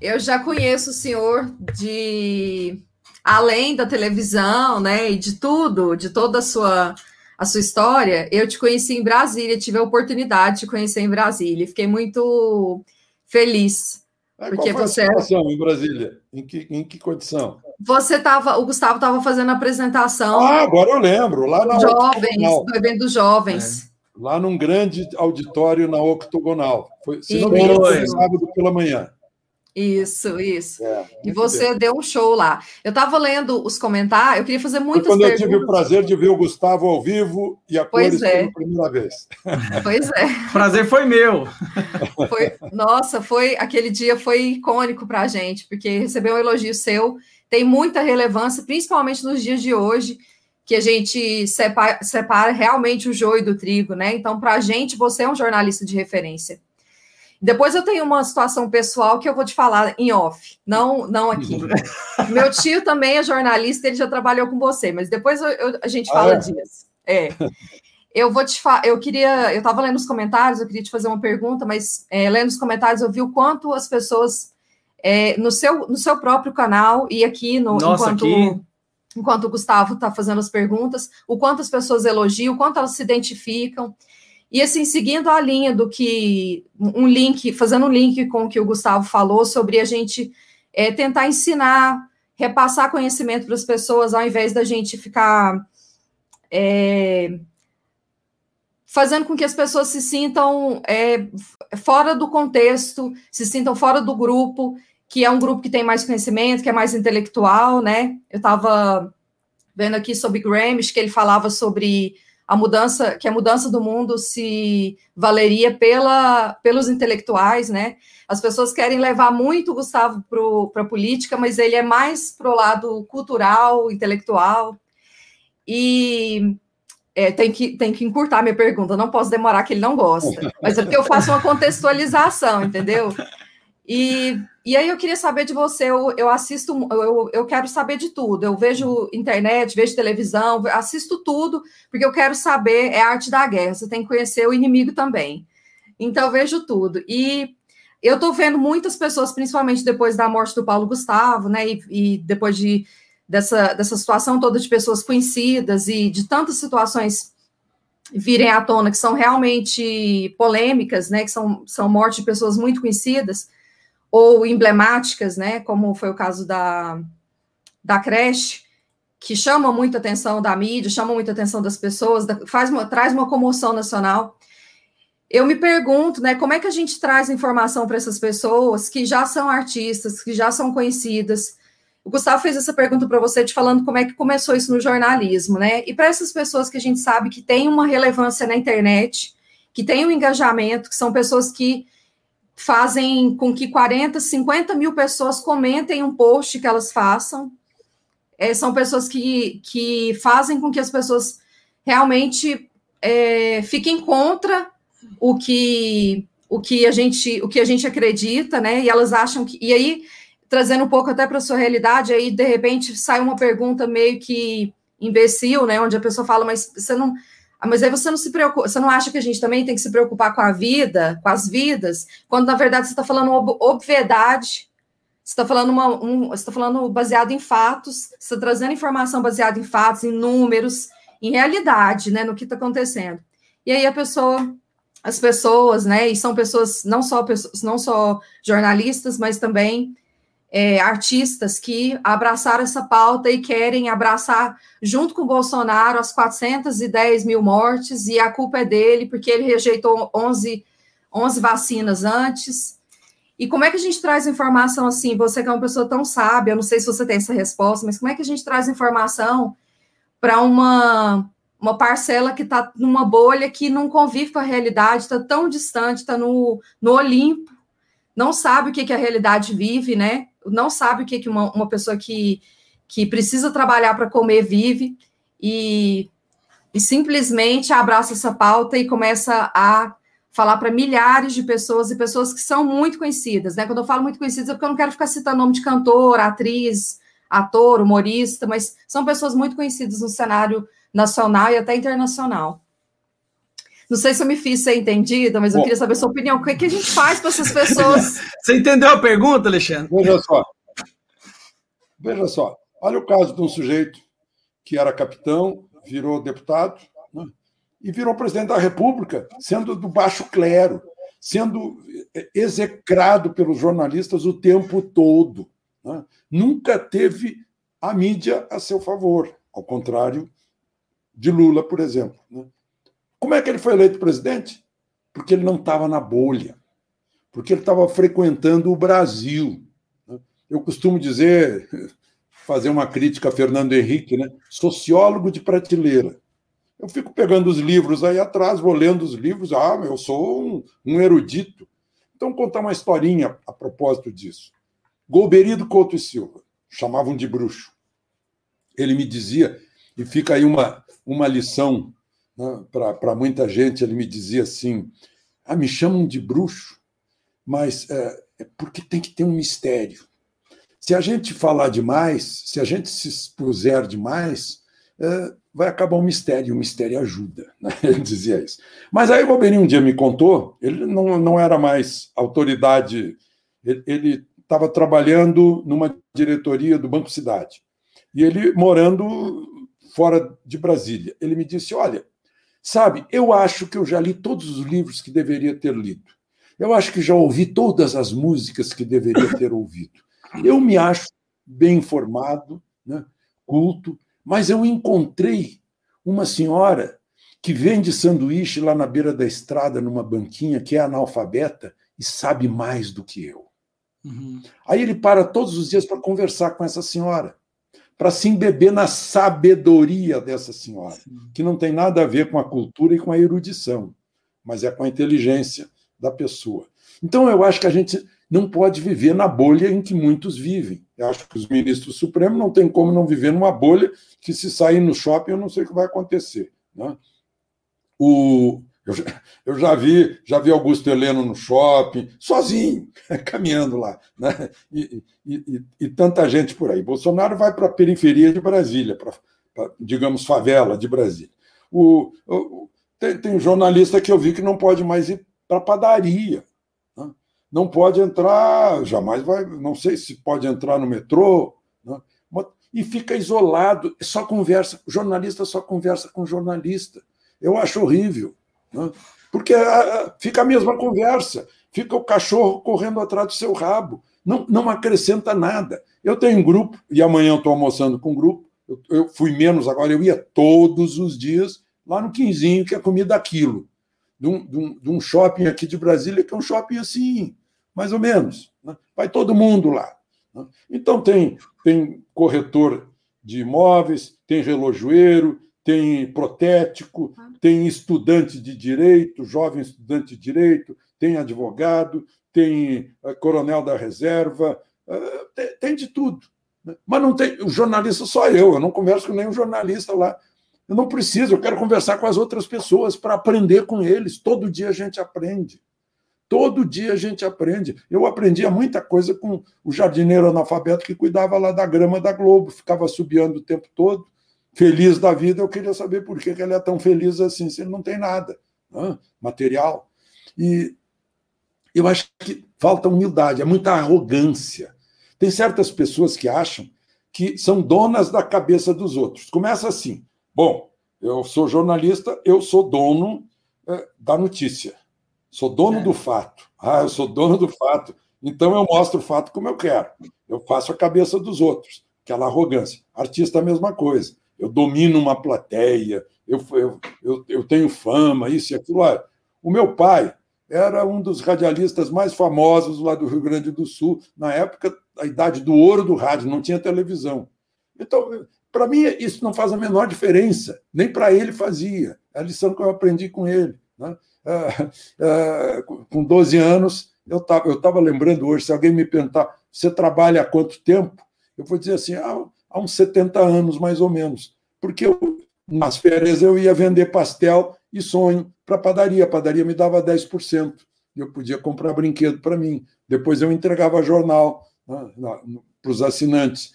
Eu já conheço o senhor de além da televisão, né, e de tudo, de toda a sua a sua história. Eu te conheci em Brasília, tive a oportunidade de te conhecer em Brasília. Fiquei muito feliz. Ah, porque qual você situação em Brasília? Em que, em que condição? Você estava, o Gustavo estava fazendo a apresentação. Ah, agora eu lembro, lá na jovens, do evento dos jovens. É lá num grande auditório na Octogonal. Foi, se não me engano, foi sábado pela manhã. Isso, isso. É, e você bem. deu um show lá. Eu estava lendo os comentários, eu queria fazer muitas foi quando perguntas. eu tive o prazer de ver o Gustavo ao vivo e a cores é. pela primeira vez. Pois é. prazer foi meu. Foi, nossa, foi aquele dia foi icônico para a gente, porque receber um elogio seu tem muita relevância, principalmente nos dias de hoje que a gente separa, separa realmente o joio do trigo, né? Então, para a gente, você é um jornalista de referência. Depois eu tenho uma situação pessoal que eu vou te falar em off, não, não aqui. Meu tio também é jornalista, ele já trabalhou com você, mas depois eu, eu, a gente fala ah, é? disso. É. Eu vou te falar, eu queria, eu estava lendo os comentários, eu queria te fazer uma pergunta, mas é, lendo os comentários eu vi o quanto as pessoas é, no, seu, no seu próprio canal e aqui no Nossa, enquanto aqui enquanto o Gustavo está fazendo as perguntas, o quanto as pessoas elogiam, o quanto elas se identificam. E assim, seguindo a linha do que um link, fazendo um link com o que o Gustavo falou sobre a gente é, tentar ensinar, repassar conhecimento para as pessoas, ao invés da gente ficar é, fazendo com que as pessoas se sintam é, fora do contexto, se sintam fora do grupo que é um grupo que tem mais conhecimento, que é mais intelectual, né? Eu estava vendo aqui sobre Gramsci, que ele falava sobre a mudança, que a mudança do mundo se valeria pela, pelos intelectuais, né? As pessoas querem levar muito o Gustavo para a política, mas ele é mais para o lado cultural, intelectual. E é, tem, que, tem que encurtar minha pergunta, não posso demorar que ele não gosta. Mas é porque eu faço uma contextualização, entendeu? E, e aí eu queria saber de você, eu, eu assisto, eu, eu quero saber de tudo. Eu vejo internet, vejo televisão, assisto tudo, porque eu quero saber, é a arte da guerra, você tem que conhecer o inimigo também. Então eu vejo tudo. E eu estou vendo muitas pessoas, principalmente depois da morte do Paulo Gustavo, né? E, e depois de, dessa, dessa situação toda de pessoas conhecidas e de tantas situações virem à tona que são realmente polêmicas, né? Que são, são mortes de pessoas muito conhecidas ou emblemáticas, né, como foi o caso da, da creche, que chamam muita atenção da mídia, chamam muita atenção das pessoas, faz uma, traz uma comoção nacional. Eu me pergunto, né, como é que a gente traz informação para essas pessoas que já são artistas, que já são conhecidas, o Gustavo fez essa pergunta para você, te falando como é que começou isso no jornalismo, né? E para essas pessoas que a gente sabe que tem uma relevância na internet, que tem um engajamento, que são pessoas que fazem com que 40, 50 mil pessoas comentem um post que elas façam. É, são pessoas que, que fazem com que as pessoas realmente é, fiquem contra o que o que a gente o que a gente acredita, né? E elas acham que e aí trazendo um pouco até para sua realidade, aí de repente sai uma pergunta meio que imbecil, né? Onde a pessoa fala, mas você não mas aí você não se preocupa, você não acha que a gente também tem que se preocupar com a vida, com as vidas, quando na verdade você está falando ob obviedade, você está falando, um, você tá falando baseado em fatos, você está trazendo informação baseada em fatos, em números, em realidade, né, no que está acontecendo. E aí a pessoa, as pessoas, né, e são pessoas, não só, pessoas, não só jornalistas, mas também é, artistas que abraçaram essa pauta e querem abraçar, junto com o Bolsonaro, as 410 mil mortes, e a culpa é dele, porque ele rejeitou 11, 11 vacinas antes. E como é que a gente traz informação assim? Você que é uma pessoa tão sábia, eu não sei se você tem essa resposta, mas como é que a gente traz informação para uma, uma parcela que está numa bolha que não convive com a realidade, está tão distante, está no, no Olimpo, não sabe o que, que a realidade vive, né? Não sabe o que, que uma, uma pessoa que, que precisa trabalhar para comer vive e, e simplesmente abraça essa pauta e começa a falar para milhares de pessoas e pessoas que são muito conhecidas, né? Quando eu falo muito conhecidas é porque eu não quero ficar citando nome de cantor, atriz, ator, humorista, mas são pessoas muito conhecidas no cenário nacional e até internacional. Não sei se eu me fiz ser entendida, mas eu queria saber a sua opinião. O que, é que a gente faz para essas pessoas? Você entendeu a pergunta, Alexandre? Veja só. Veja só. Olha o caso de um sujeito que era capitão, virou deputado né? e virou presidente da República, sendo do baixo clero, sendo execrado pelos jornalistas o tempo todo. Né? Nunca teve a mídia a seu favor, ao contrário de Lula, por exemplo. Né? Como é que ele foi eleito presidente? Porque ele não estava na bolha, porque ele estava frequentando o Brasil. Né? Eu costumo dizer, fazer uma crítica a Fernando Henrique, né? sociólogo de prateleira. Eu fico pegando os livros aí atrás, vou lendo os livros, ah, eu sou um, um erudito. Então, contar uma historinha a propósito disso. Golberido Couto e Silva, chamavam de bruxo. Ele me dizia, e fica aí uma, uma lição né, para muita gente, ele me dizia assim: ah, me chamam de bruxo, mas é, é porque tem que ter um mistério. Se a gente falar demais, se a gente se expuser demais, é, vai acabar o um mistério, e o mistério ajuda. Né? Ele dizia isso. Mas aí o Bobeirinho um dia me contou, ele não, não era mais autoridade, ele estava trabalhando numa diretoria do Banco Cidade, e ele morando fora de Brasília. Ele me disse: Olha, Sabe, eu acho que eu já li todos os livros que deveria ter lido. Eu acho que já ouvi todas as músicas que deveria ter ouvido. Eu me acho bem informado, né, culto, mas eu encontrei uma senhora que vende sanduíche lá na beira da estrada, numa banquinha, que é analfabeta e sabe mais do que eu. Uhum. Aí ele para todos os dias para conversar com essa senhora para se embeber na sabedoria dessa senhora, que não tem nada a ver com a cultura e com a erudição, mas é com a inteligência da pessoa. Então, eu acho que a gente não pode viver na bolha em que muitos vivem. Eu acho que os ministros supremos não têm como não viver numa bolha que, se sair no shopping, eu não sei o que vai acontecer. Né? O, eu já, eu já vi, já vi Augusto Heleno no shopping, sozinho, caminhando lá, né? E, e, e, tanta gente por aí. Bolsonaro vai para a periferia de Brasília, para, digamos, favela de Brasília. O, o, tem, tem um jornalista que eu vi que não pode mais ir para padaria. Né? Não pode entrar, jamais vai, não sei se pode entrar no metrô, né? e fica isolado, só conversa, jornalista só conversa com jornalista. Eu acho horrível. Né? Porque ah, ah, fica a mesma conversa, fica o cachorro correndo atrás do seu rabo, não, não acrescenta nada. Eu tenho um grupo, e amanhã estou almoçando com um grupo, eu, eu, fui menos agora, eu ia todos os dias lá no Quinzinho, que é comida aquilo, de um, de, um, de um, shopping aqui de Brasília, que é um shopping assim, mais ou menos. Né? Vai todo mundo lá. Né? Então, tem, tem corretor de imóveis, tem relojoeiro, tem protético, tem estudante de direito, jovem estudante de direito, tem advogado, tem eh, coronel da reserva, eh, tem, de tudo. Né? Mas não tem. O jornalista só eu, eu não converso com nenhum jornalista lá. Eu não preciso, eu quero conversar com as outras pessoas para aprender com eles. Todo dia a gente aprende. Todo dia a gente aprende. Eu aprendia muita coisa com o jardineiro analfabeto que cuidava lá da grama da Globo, ficava subiando o tempo todo, feliz da vida. Eu queria saber por que ele é tão feliz assim, se ele não tem nada né? material. E eu acho que falta humildade, é muita arrogância. Tem certas pessoas que acham que são donas da cabeça dos outros. Começa assim: bom, eu sou jornalista, eu sou dono é, da notícia. Sou dono é. do fato. Ah, eu sou dono do fato. Então eu mostro o fato como eu quero. Eu faço a cabeça dos outros. Aquela arrogância. Artista, a mesma coisa. Eu domino uma plateia, eu, eu, eu, eu tenho fama, isso e aquilo. o meu pai era um dos radialistas mais famosos lá do Rio Grande do Sul, na época, a idade do ouro do rádio, não tinha televisão. Então, para mim, isso não faz a menor diferença, nem para ele fazia. É a lição que eu aprendi com ele. Né? É, é, com 12 anos, eu estava eu tava lembrando hoje, se alguém me perguntar, você trabalha há quanto tempo? Eu vou dizer assim, há, há uns 70 anos, mais ou menos. Porque eu, nas férias eu ia vender pastel e sonho para padaria. A padaria me dava 10%. E eu podia comprar brinquedo para mim. Depois eu entregava jornal né, para os assinantes.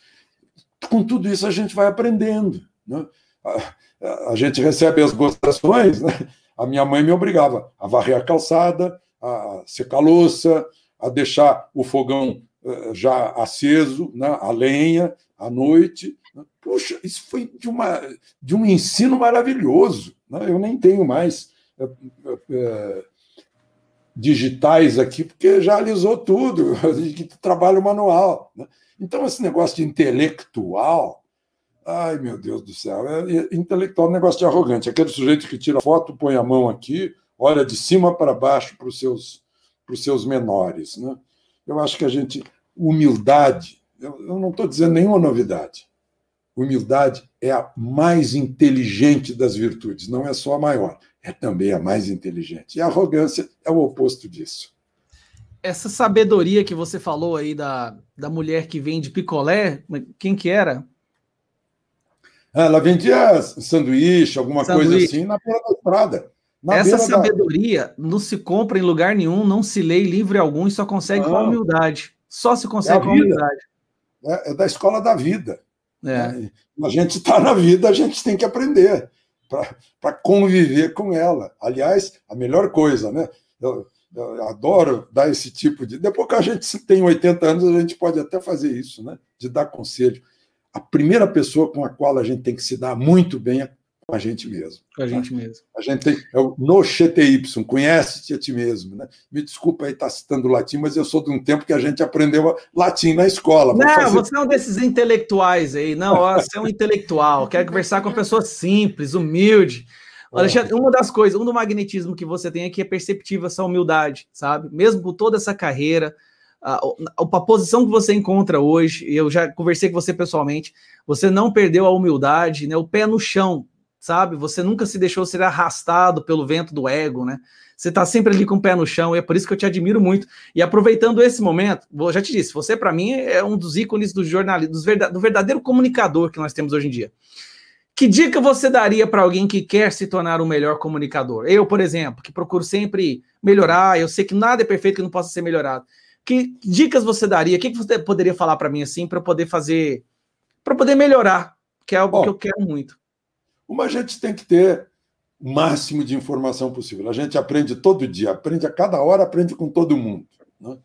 Com tudo isso a gente vai aprendendo. Né? A, a, gente recebe as gostações, né? a minha mãe me obrigava a varrer a calçada, a secar a louça, a deixar o fogão eh, já aceso, né, a lenha, à noite. Puxa, isso foi de, uma, de um ensino maravilhoso. Né? Eu nem tenho mais é, é, digitais aqui, porque já alisou tudo, trabalho manual. Né? Então, esse negócio de intelectual, Ai, meu Deus do céu. É, intelectual é um negócio de arrogante. Aquele sujeito que tira foto, põe a mão aqui, olha de cima para baixo para os seus, seus menores. Né? Eu acho que a gente. Humildade, eu, eu não estou dizendo nenhuma novidade. Humildade é a mais inteligente das virtudes, não é só a maior, é também a mais inteligente. E a arrogância é o oposto disso. Essa sabedoria que você falou aí da, da mulher que vem de picolé, quem que era? Ela vendia sanduíche, alguma sanduíche. coisa assim, na beira da estrada. Essa sabedoria da... não se compra em lugar nenhum, não se lê em livro algum e só consegue não. com a humildade. Só se consegue é com a humildade. É, é, da escola da vida. É. A gente está na vida, a gente tem que aprender para conviver com ela. Aliás, a melhor coisa, né? Eu, eu, adoro dar esse tipo de. Depois que a gente tem 80 anos, a gente pode até fazer isso, né? De dar conselho a primeira pessoa com a qual a gente tem que se dar muito bem é com a gente mesmo. Com a gente tá? mesmo. A gente tem, é o no XTY, conhece-te a ti mesmo. Né? Me desculpa aí estar citando latim, mas eu sou de um tempo que a gente aprendeu latim na escola. Não, fazer... você é um desses intelectuais aí. Não, você é um intelectual. Quero conversar com uma pessoa simples, humilde. Alexandre, uma das coisas, um do magnetismo que você tem aqui é perceptível essa humildade, sabe? Mesmo com toda essa carreira, a, a, posição que você encontra hoje, eu já conversei com você pessoalmente, você não perdeu a humildade, né? O pé no chão, sabe? Você nunca se deixou ser arrastado pelo vento do ego, né? Você está sempre ali com o pé no chão, e é por isso que eu te admiro muito. E aproveitando esse momento, já te disse, você para mim é um dos ícones do jornalismo, do verdadeiro comunicador que nós temos hoje em dia. Que dica você daria para alguém que quer se tornar um melhor comunicador? Eu, por exemplo, que procuro sempre melhorar, eu sei que nada é perfeito que não possa ser melhorado. Que dicas você daria? O que, você poderia falar para mim assim para poder fazer, para poder melhorar? Que é algo Bom, que eu quero muito. Uma gente tem que ter o máximo de informação possível. A gente aprende todo dia, aprende a cada hora, aprende com todo mundo. Né?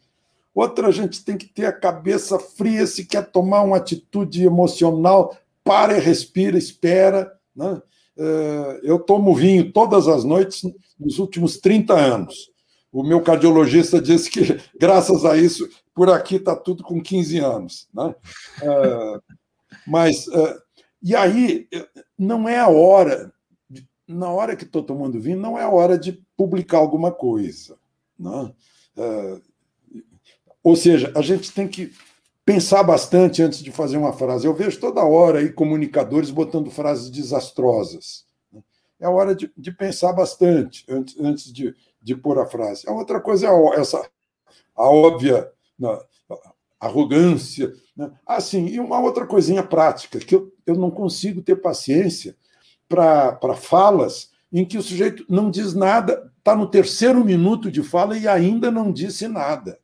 Outra, a gente tem que ter a cabeça fria se quer tomar uma atitude emocional, para e respira, espera. Né? Eh, eu tomo vinho todas as noites nos últimos 30 anos. O meu cardiologista disse que, graças a isso, por aqui está tudo com 15 anos. Né? É, mas, é, e aí, não é a hora, na hora que estou tomando vinho, não é a hora de publicar alguma coisa. Né? É, ou seja, a gente tem que pensar bastante antes de fazer uma frase. Eu vejo toda hora aí comunicadores botando frases desastrosas. Né? É hora de, de pensar bastante antes, antes de, de pôr a frase. A outra coisa é essa a óbvia né, arrogância. Né? Assim, e uma outra coisinha prática, que eu, eu não consigo ter paciência para falas em que o sujeito não diz nada, está no terceiro minuto de fala e ainda não disse nada.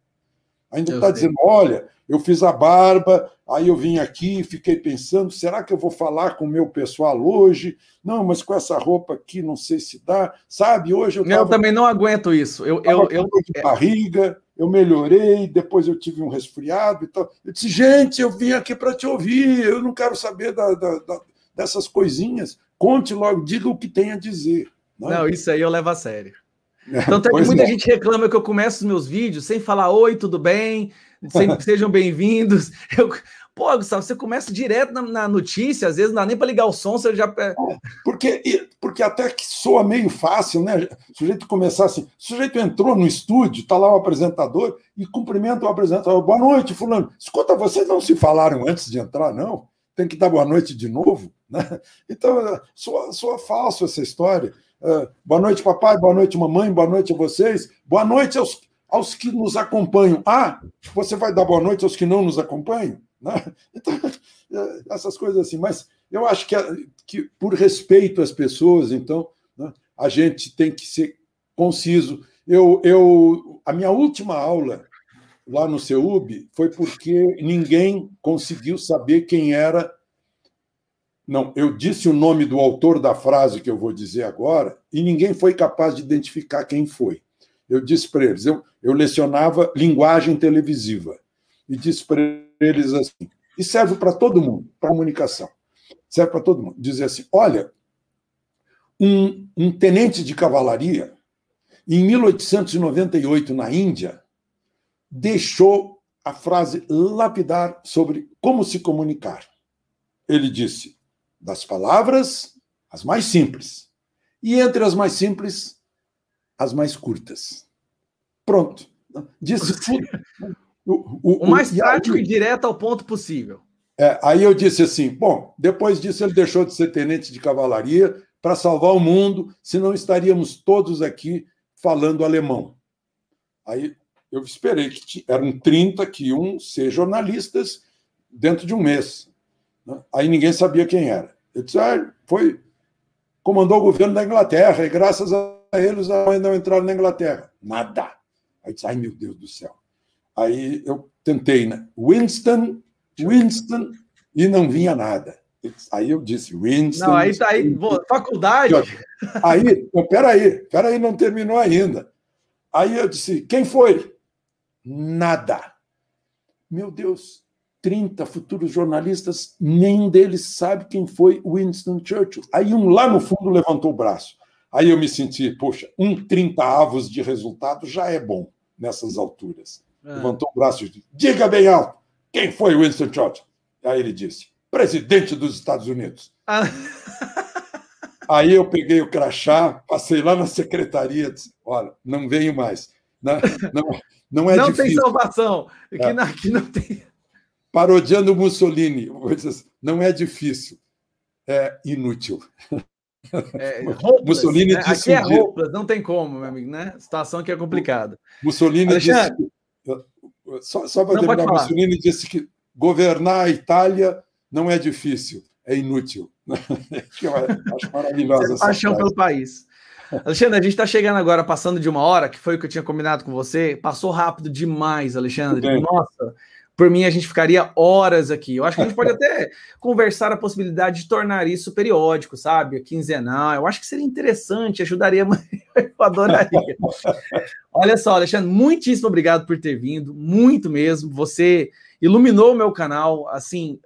Ainda está dizendo: olha, eu fiz a barba, aí eu vim aqui, fiquei pensando, será que eu vou falar com o meu pessoal hoje? Não, mas com essa roupa aqui não sei se dá. Sabe, hoje eu. Tava, eu também não aguento isso. Eu, eu, eu, de barriga, eu melhorei, depois eu tive um resfriado e tal. Eu disse, gente, eu vim aqui para te ouvir, eu não quero saber da, da, da, dessas coisinhas. Conte logo, diga o que tem a dizer. Não, né? não isso aí eu levo a sério. É, Tanto é que muita é. gente reclama que eu começo os meus vídeos sem falar oi, tudo bem, sejam bem-vindos. Eu... Pô, Gustavo, você começa direto na, na, notícia, às vezes não dá nem para ligar o som, você já. É, porque, porque até que soa meio fácil, né? O sujeito começar assim. O sujeito entrou no estúdio, está lá o apresentador e cumprimenta o apresentador. Boa noite, Fulano. Escuta, vocês não se falaram antes de entrar, não? Tem que dar boa noite de novo? Né? Então, soa, soa falso essa história. Uh, boa noite, papai, boa noite, mamãe, boa noite a vocês, boa noite aos, aos que nos acompanham. Ah, você vai dar boa noite aos que não nos acompanham? Né? Então, é, essas coisas assim. Mas eu acho que, que por respeito às pessoas, então, né, a gente tem que ser conciso. Eu, eu, a minha última aula lá no CEUB foi porque ninguém conseguiu saber quem era não, eu disse o nome do autor da frase que eu vou dizer agora e ninguém foi capaz de identificar quem foi. Eu disse para eles, eu, eu lecionava linguagem televisiva e disse para eles assim, e serve para todo mundo, para comunicação, serve para todo mundo, dizer assim, olha, um, um tenente de cavalaria, em 1898, na Índia, deixou a frase lapidar sobre como se comunicar. Ele disse: das palavras, as mais simples. E entre as mais simples, as mais curtas. Pronto. Disse tudo. O, o, o mais o, prático e, aí, e direto ao ponto possível. É, aí eu disse assim: bom, depois disso ele deixou de ser tenente de cavalaria para salvar o mundo, senão estaríamos todos aqui falando alemão. Aí eu esperei que eram 30 que iam ser jornalistas dentro de um mês. Né? Aí ninguém sabia quem era. Eu disse, ah, foi, comandou o governo da Inglaterra, e graças a eles ainda não entraram na Inglaterra. Nada. Aí disse, ai meu Deus do céu. Aí eu tentei, né? Winston, Winston, e não vinha nada. Aí eu disse, Winston. Não, aí tá aí, faculdade. Aí, peraí, peraí, não terminou ainda. Aí eu disse, quem foi? Nada. Meu Deus, 30 futuros jornalistas, nenhum deles sabe quem foi Winston Churchill. Aí um lá no fundo levantou o braço. Aí eu me senti, poxa, um 30 avos de resultado já é bom nessas alturas. É. Levantou o braço e disse: diga bem alto, quem foi Winston Churchill? Aí ele disse: presidente dos Estados Unidos. Ah. Aí eu peguei o crachá, passei lá na secretaria, disse: olha, não venho mais. Não, não, não é não difícil. tem salvação. É. não, aqui não tem parodiando Mussolini. Não é difícil, é inútil. É, Mussolini né? disse Aqui é roupas, não tem como, meu amigo, né? Situação que é complicada. Mussolini Alexandre, disse. Só, só para terminar, Mussolini disse que governar a Itália não é difícil, é inútil. eu acho maravilhosa essa paixão pelo país. Alexandre, a gente está chegando agora, passando de uma hora, que foi o que eu tinha combinado com você. Passou rápido demais, Alexandre. Nossa, por mim, a gente ficaria horas aqui. Eu acho que a gente pode até conversar a possibilidade de tornar isso periódico, sabe? Quinzenal. Eu acho que seria interessante, ajudaria. Eu adoraria. Olha só, Alexandre, muitíssimo obrigado por ter vindo, muito mesmo. Você iluminou o meu canal. Assim,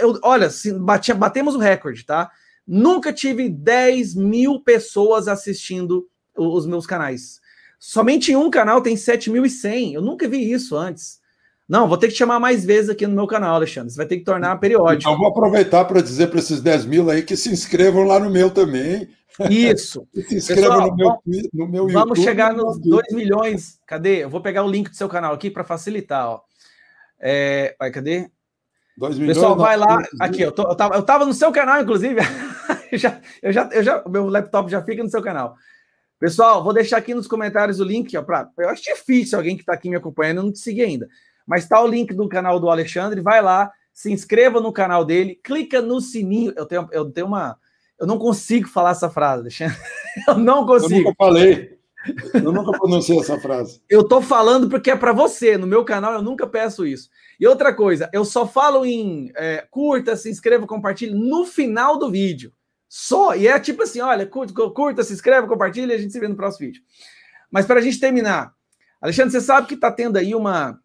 eu, olha, bate, batemos o recorde, tá? Nunca tive 10 mil pessoas assistindo os meus canais. Somente um canal tem 7.100. Eu nunca vi isso antes. Não, vou ter que chamar mais vezes aqui no meu canal, Alexandre. Você vai ter que tornar periódico. Então, vou aproveitar para dizer para esses 10 mil aí que se inscrevam lá no meu também. Isso. se inscrevam no, meu, no meu Vamos YouTube, chegar nos 2 milhões. Cadê? Eu vou pegar o link do seu canal aqui para facilitar. Ó. É, vai, cadê? Dois milhões, Pessoal, vai lá. Aqui, eu, tô, eu, tava, eu tava no seu canal, inclusive. eu já, eu já, eu já, meu laptop já fica no seu canal. Pessoal, vou deixar aqui nos comentários o link. Ó, pra, eu acho difícil alguém que está aqui me acompanhando não te seguir ainda. Mas está o link do canal do Alexandre. Vai lá, se inscreva no canal dele, clica no sininho. Eu tenho, eu tenho uma. Eu não consigo falar essa frase, Alexandre. Eu não consigo. Eu nunca falei. Eu nunca pronunciei essa frase. Eu tô falando porque é para você. No meu canal eu nunca peço isso. E outra coisa, eu só falo em é, curta, se inscreva, compartilhe no final do vídeo. Só. E é tipo assim: olha, curta, curta se inscreva, compartilhe e a gente se vê no próximo vídeo. Mas para a gente terminar, Alexandre, você sabe que está tendo aí uma,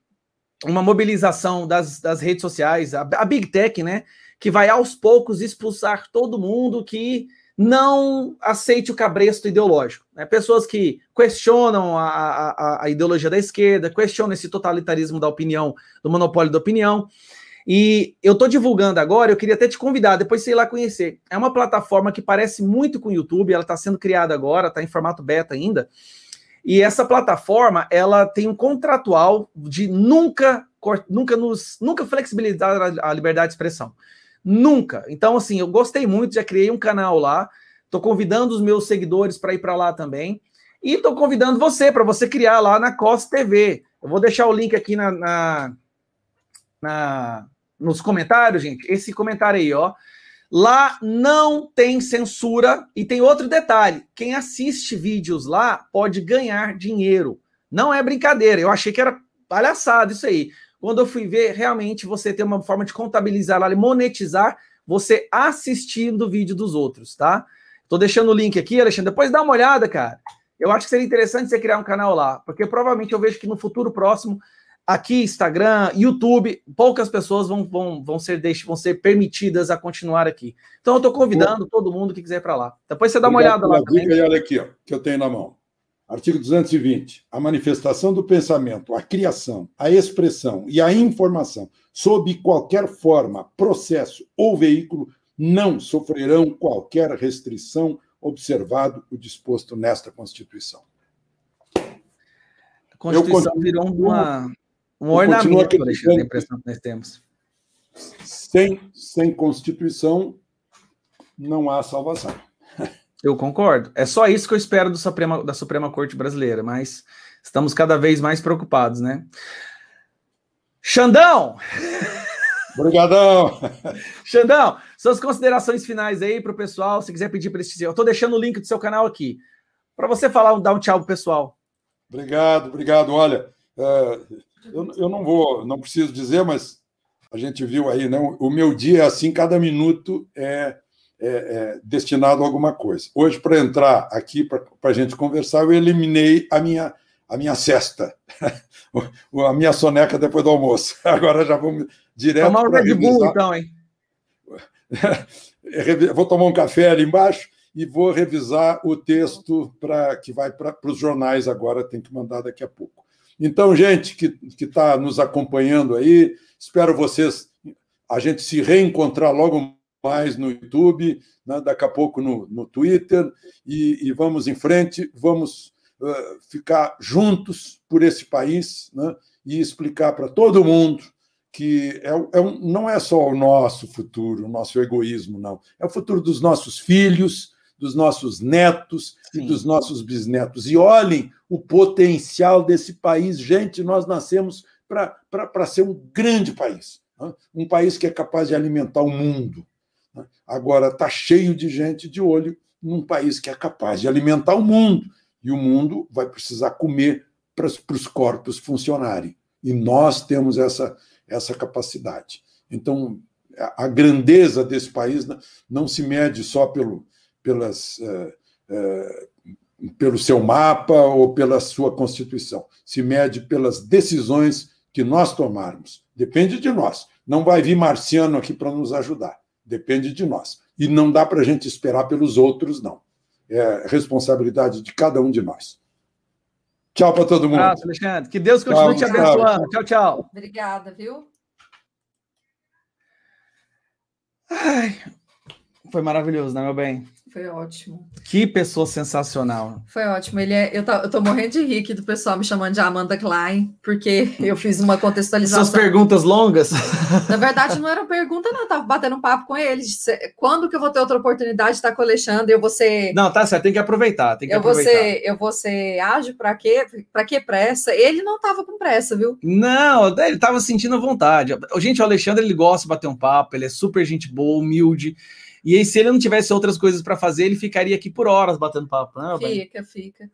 uma mobilização das, das redes sociais, a, a Big Tech, né? Que vai aos poucos expulsar todo mundo que não aceite o cabresto ideológico. Né? Pessoas que questionam a, a, a, ideologia da esquerda, questionam esse totalitarismo da opinião, do monopólio da opinião. E eu estou divulgando agora, eu queria até te convidar, depois ir lá conhecer. É uma plataforma que parece muito com o YouTube, ela está sendo criada agora, está em formato beta ainda. E essa plataforma, ela tem um contratual de nunca, nunca nos, nunca flexibilizar a liberdade de expressão. Nunca. Então, assim, eu gostei muito, já criei um canal lá. Estou convidando os meus seguidores para ir para lá também. E estou convidando você para você criar lá na COS TV. Eu vou deixar o link aqui na, na, na, nos comentários, gente. Esse comentário aí, ó. Lá não tem censura. E tem outro detalhe: quem assiste vídeos lá pode ganhar dinheiro. Não é brincadeira. Eu achei que era palhaçada isso aí. Quando eu fui ver, realmente você tem uma forma de contabilizar lá, monetizar você assistindo o vídeo dos outros, tá? Tô deixando o link aqui, Alexandre. Depois dá uma olhada, cara. Eu acho que seria interessante você criar um canal lá, porque provavelmente eu vejo que no futuro próximo, aqui, Instagram, YouTube, poucas pessoas vão, vão, vão, ser, vão ser permitidas a continuar aqui. Então eu tô convidando todo mundo que quiser para lá. Depois você dá uma olhada lá. Dica, e olha aqui, ó, que eu tenho na mão. Artigo 220. A manifestação do pensamento, a criação, a expressão e a informação, sob qualquer forma, processo ou veículo, não sofrerão qualquer restrição, observado o disposto nesta Constituição. A Constituição continuo, virou uma, um ornamento, Alexandre, a impressão que nós temos. Sem, sem Constituição, não há salvação. Eu concordo. É só isso que eu espero Suprema, da Suprema Corte Brasileira, mas estamos cada vez mais preocupados, né? Xandão! Obrigadão! Xandão, suas considerações finais aí para o pessoal, se quiser pedir para esse. Eu estou deixando o link do seu canal aqui, para você falar, dar um tchau pro pessoal. Obrigado, obrigado. Olha, é, eu, eu não vou, não preciso dizer, mas a gente viu aí, né? O meu dia é assim, cada minuto é é, é, destinado a alguma coisa. Hoje, para entrar aqui para a gente conversar, eu eliminei a minha, a minha cesta, a minha soneca depois do almoço. Agora já vamos direto. Tomar um Red Bull, então, hein? vou tomar um café ali embaixo e vou revisar o texto para que vai para os jornais agora, tem que mandar daqui a pouco. Então, gente que está nos acompanhando aí, espero vocês, a gente se reencontrar logo mais no YouTube, né, daqui a pouco no, no Twitter, e, e, vamos em frente, vamos uh, ficar juntos por esse país né, e explicar para todo mundo que é, é um, não é só o nosso futuro, o nosso egoísmo, não. É o futuro dos nossos filhos, dos nossos netos Sim. e dos nossos bisnetos. E olhem o potencial desse país. Gente, nós nascemos para ser um grande país. Né? Um país que é capaz de alimentar o mundo, Agora está cheio de gente de olho num país que é capaz de alimentar o mundo. E o mundo vai precisar comer para os corpos funcionarem. E nós temos essa, essa capacidade. Então, a grandeza desse país não se mede só pelo, pelas, uh, uh, pelo seu mapa ou pela sua Constituição. Se mede pelas decisões que nós tomarmos. Depende de nós. Não vai vir marciano aqui para nos ajudar. Depende de nós. E não dá para a gente esperar pelos outros, não. É responsabilidade de cada um de nós. Tchau para todo mundo. Abraço, Alexandre. Que Deus continue tchau, te abençoando. Tchau, tchau. Obrigada, viu? Ai, foi maravilhoso, né, meu bem? Foi ótimo. Que pessoa sensacional. Foi ótimo. Ele é, eu, tô, eu tô morrendo de rir do pessoal me chamando de Amanda Klein, porque eu fiz uma contextualização. Suas perguntas longas? Na verdade, não era pergunta, não. Eu tava batendo um papo com eles. Quando que eu vou ter outra oportunidade de estar com o Alexandre? Eu vou ser. Não, tá certo, tem que aproveitar. Tem que eu, aproveitar. Vou ser, eu vou ser ágil para quê? Para que pressa? Ele não tava com pressa, viu? Não, ele tava sentindo a vontade. Gente, o Alexandre ele gosta de bater um papo, ele é super gente boa, humilde. E aí, se ele não tivesse outras coisas para fazer, ele ficaria aqui por horas batendo papo. Não, né, fica, fica.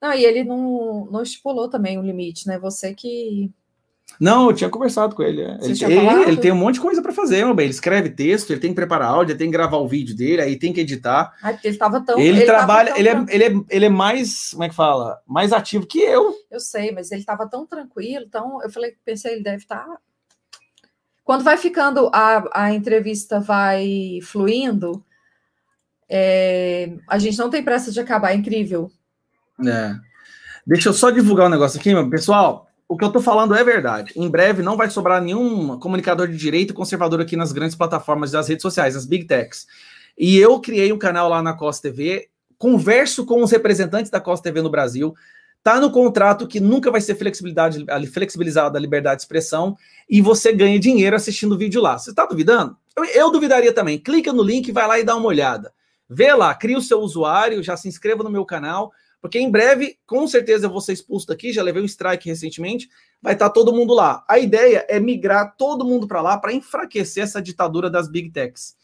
Não, e ele não, não estipulou também o limite, né? Você que. Não, eu tinha conversado com ele. É. Ele, ele, ele, tem um monte de coisa para fazer, meu bem. Ele escreve texto, ele tem que preparar áudio, ele tem que gravar o vídeo dele, aí tem que editar. Ai, porque ele estava tão. Ele, ele trabalha, tão ele, é, ele, é, ele é mais, como é que fala? Mais ativo que eu. Eu sei, mas ele estava tão tranquilo, então eu falei, pensei, ele deve estar tá quando vai ficando, a, a entrevista vai fluindo, é, a gente não tem pressa de acabar, é incrível. É. Deixa eu só divulgar um negócio aqui, meu pessoal. O que eu tô falando é verdade. Em breve não vai sobrar nenhum comunicador de direito conservador aqui nas grandes plataformas das redes sociais, as big techs. E eu criei um canal lá na Costa TV, converso com os representantes da Costa TV no Brasil, Tá no contrato que nunca vai ser flexibilidade, flexibilizada a liberdade de expressão e você ganha dinheiro assistindo o vídeo lá. Você está duvidando? Eu, eu, duvidaria também. Clica no link, vai lá e dá uma olhada. Vê lá, cria o seu usuário, já se inscreva no meu canal, porque em breve, com certeza, eu vou ser expulso daqui. Já levei um strike recentemente. Vai estar tá todo mundo lá. A ideia é migrar todo mundo para lá para enfraquecer essa ditadura das big techs.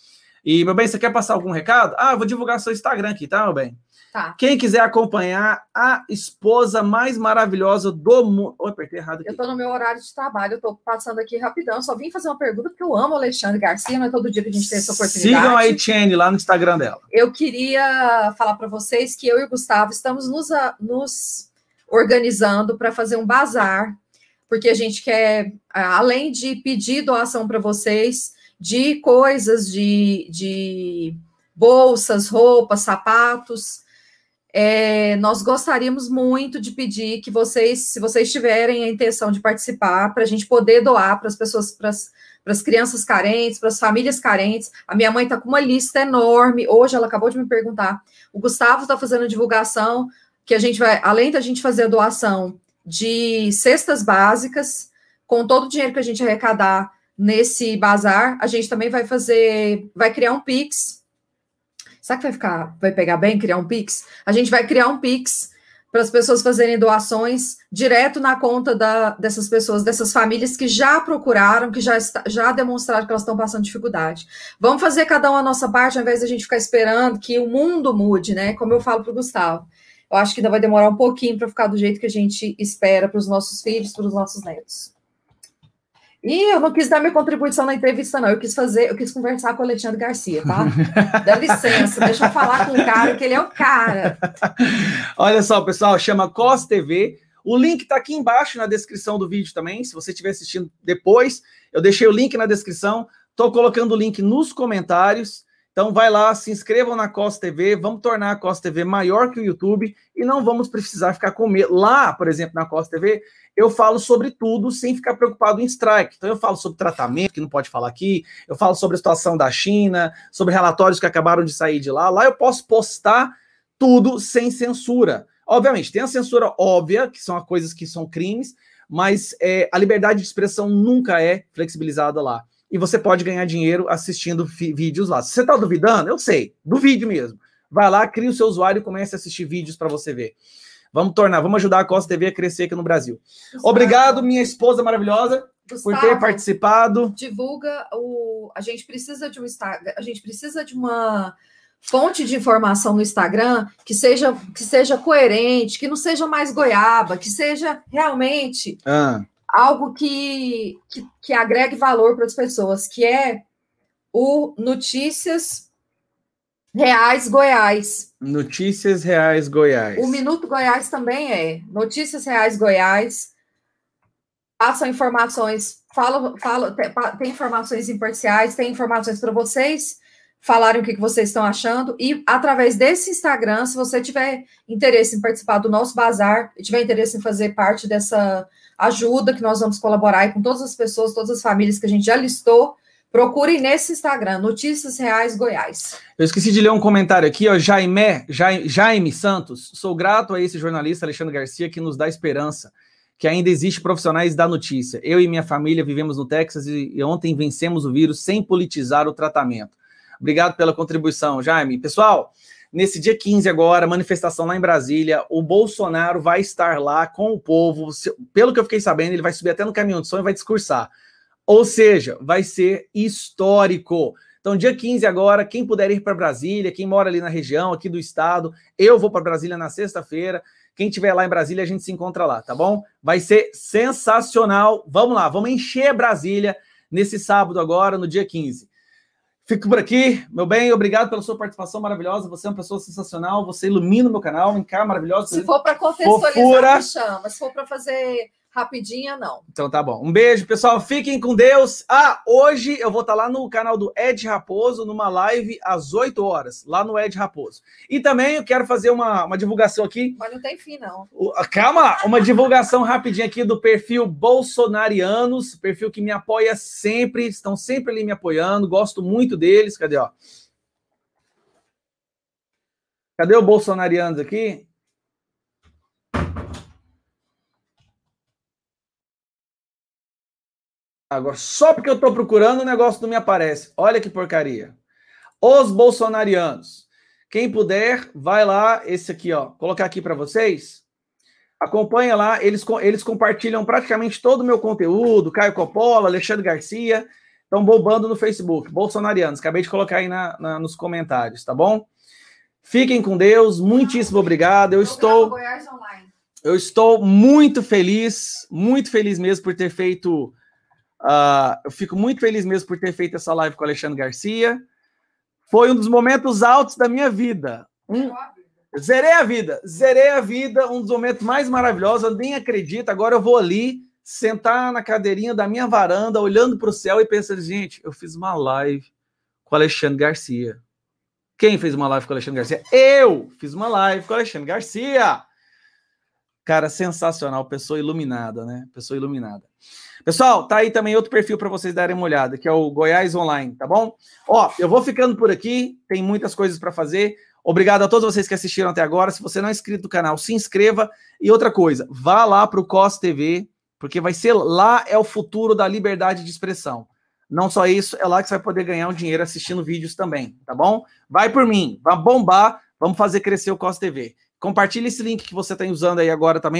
E, meu bem, você quer passar algum recado? Ah, vou divulgar seu Instagram aqui, tá, meu bem? Tá. Quem quiser acompanhar a esposa mais maravilhosa do mundo. Oi, apertei errado aqui. Eu tô no meu horário de trabalho, eu tô passando aqui rapidão. Só vim fazer uma pergunta, porque eu amo o Alexandre Garcia, não é todo dia que a gente tem essa oportunidade. Sigam a Etienne lá no Instagram dela. Eu queria falar para vocês que eu e o Gustavo estamos nos, nos organizando para fazer um bazar, porque a gente quer, além de pedir doação para vocês, de coisas, de, de bolsas, roupas, sapatos é, nós gostaríamos muito de pedir que vocês, se vocês tiverem a intenção de participar, para a gente poder doar para as pessoas, para as crianças carentes, para as famílias carentes. A minha mãe está com uma lista enorme. Hoje ela acabou de me perguntar. O Gustavo está fazendo divulgação que a gente vai, além da gente fazer a doação de cestas básicas, com todo o dinheiro que a gente arrecadar nesse bazar, a gente também vai fazer, vai criar um Pix Será que vai ficar, vai pegar bem criar um Pix? A gente vai criar um Pix para as pessoas fazerem doações direto na conta da, dessas pessoas, dessas famílias que já procuraram, que já, está, já demonstraram que elas estão passando dificuldade. Vamos fazer cada um a nossa parte, ao invés de a gente ficar esperando que o mundo mude, né? Como eu falo para o Gustavo. Eu acho que ainda vai demorar um pouquinho para ficar do jeito que a gente espera para os nossos filhos, para os nossos netos. E eu não quis dar minha contribuição na entrevista, não. Eu quis fazer, eu quis conversar com o Alexandre Garcia, tá? Dá licença, deixa eu falar com o cara, que ele é o cara. Olha só, pessoal, chama COS TV. O link está aqui embaixo na descrição do vídeo também. Se você estiver assistindo depois, eu deixei o link na descrição. Estou colocando o link nos comentários. Então vai lá, se inscrevam na COS TV, vamos tornar a COS TV maior que o YouTube e não vamos precisar ficar com medo. Lá, por exemplo, na COS TV, eu falo sobre tudo sem ficar preocupado em strike. Então eu falo sobre tratamento, que não pode falar aqui, eu falo sobre a situação da China, sobre relatórios que acabaram de sair de lá. Lá eu posso postar tudo sem censura. Obviamente, tem a censura óbvia, que são coisas que são crimes, mas é, a liberdade de expressão nunca é flexibilizada lá e você pode ganhar dinheiro assistindo vídeos lá. Se você está duvidando, eu sei, duvide mesmo. Vai lá, cria o seu usuário e comece a assistir vídeos para você ver. Vamos tornar, vamos ajudar a Costa TV a crescer aqui no Brasil. Gustavo, Obrigado, minha esposa maravilhosa, Gustavo, por ter participado. Divulga o. A gente precisa de um Instagram, a gente precisa de uma fonte de informação no Instagram que seja que seja coerente, que não seja mais goiaba, que seja realmente ah algo que, que, que agregue valor para as pessoas, que é o Notícias Reais Goiás. Notícias Reais Goiás. O Minuto Goiás também é. Notícias Reais Goiás. Passam informações, fala, fala, tem, informações imparciais, tem informações para vocês falarem o que, que vocês estão achando. E através desse Instagram, se você tiver interesse em participar do nosso bazar, e tiver interesse em fazer parte dessa ajuda que nós vamos colaborar com todas as pessoas, todas as famílias que a gente já listou, Procure nesse Instagram, Notícias Reais Goiás. Eu esqueci de ler um comentário aqui, ó, Jaime, Jaime, Jaime Santos. Sou grato a esse jornalista Alexandre Garcia que nos dá esperança que ainda existe profissionais da notícia. Eu e minha família vivemos no Texas e, ontem vencemos o vírus sem politizar o tratamento. Obrigado pela contribuição, Jaime. Pessoal, nesse dia 15 agora, manifestação lá em Brasília, o Bolsonaro vai estar lá com o povo. Pelo que eu fiquei sabendo, ele vai subir até no caminhão de som e vai discursar. Ou seja, vai ser histórico. Então, dia 15 agora, quem puder ir para Brasília, quem mora ali na região, aqui do estado, eu vou para Brasília na sexta-feira. Quem estiver lá em Brasília, a gente se encontra lá, tá bom? Vai ser sensacional. Vamos lá, vamos encher Brasília nesse sábado agora, no dia 15. Fico por aqui, meu bem, obrigado pela sua participação maravilhosa. Você é uma pessoa sensacional, você ilumina o meu canal, um cara maravilhoso. Se for para contextualizar, Fofura. me chama. Se for para fazer rapidinha, não. Então tá bom. Um beijo, pessoal. Fiquem com Deus. Ah, hoje eu vou estar tá lá no canal do Ed Raposo, numa live às 8 horas, lá no Ed Raposo. E também eu quero fazer uma, uma divulgação aqui. Mas não tem fim, não. Calma, uma divulgação rapidinha aqui do perfil Bolsonarianos, perfil que me apoia sempre, estão sempre ali me apoiando, gosto muito deles. Cadê, ó? Cadê o Bolsonarianos aqui? Agora, só porque eu estou procurando, o negócio não me aparece. Olha que porcaria. Os bolsonarianos. Quem puder, vai lá. Esse aqui, ó. Colocar aqui para vocês. Acompanha lá. Eles, eles compartilham praticamente todo o meu conteúdo. Caio Coppola, Alexandre Garcia. Estão bombando no Facebook. Bolsonarianos. Acabei de colocar aí na, na, nos comentários, tá bom? Fiquem com Deus. Muitíssimo obrigado. Eu estou. Eu estou muito feliz, muito feliz mesmo por ter feito Uh, eu fico muito feliz mesmo por ter feito essa live com o Alexandre Garcia. Foi um dos momentos altos da minha vida. Um, zerei a vida, zerei a vida, um dos momentos mais maravilhosos. Eu nem acredito. Agora eu vou ali sentar na cadeirinha da minha varanda, olhando para o céu e pensando, gente, eu fiz uma live com o Alexandre Garcia. Quem fez uma live com o Alexandre Garcia? Eu fiz uma live com o Alexandre Garcia. Cara, sensacional, pessoa iluminada, né? Pessoa iluminada. Pessoal, tá aí também outro perfil para vocês darem uma olhada, que é o Goiás Online, tá bom? Ó, eu vou ficando por aqui, tem muitas coisas para fazer. Obrigado a todos vocês que assistiram até agora. Se você não é inscrito no canal, se inscreva. E outra coisa, vá lá para o COS TV, porque vai ser lá é o futuro da liberdade de expressão. Não só isso, é lá que você vai poder ganhar um dinheiro assistindo vídeos também, tá bom? Vai por mim, vai bombar, vamos fazer crescer o COS TV. Compartilhe esse link que você está usando aí agora também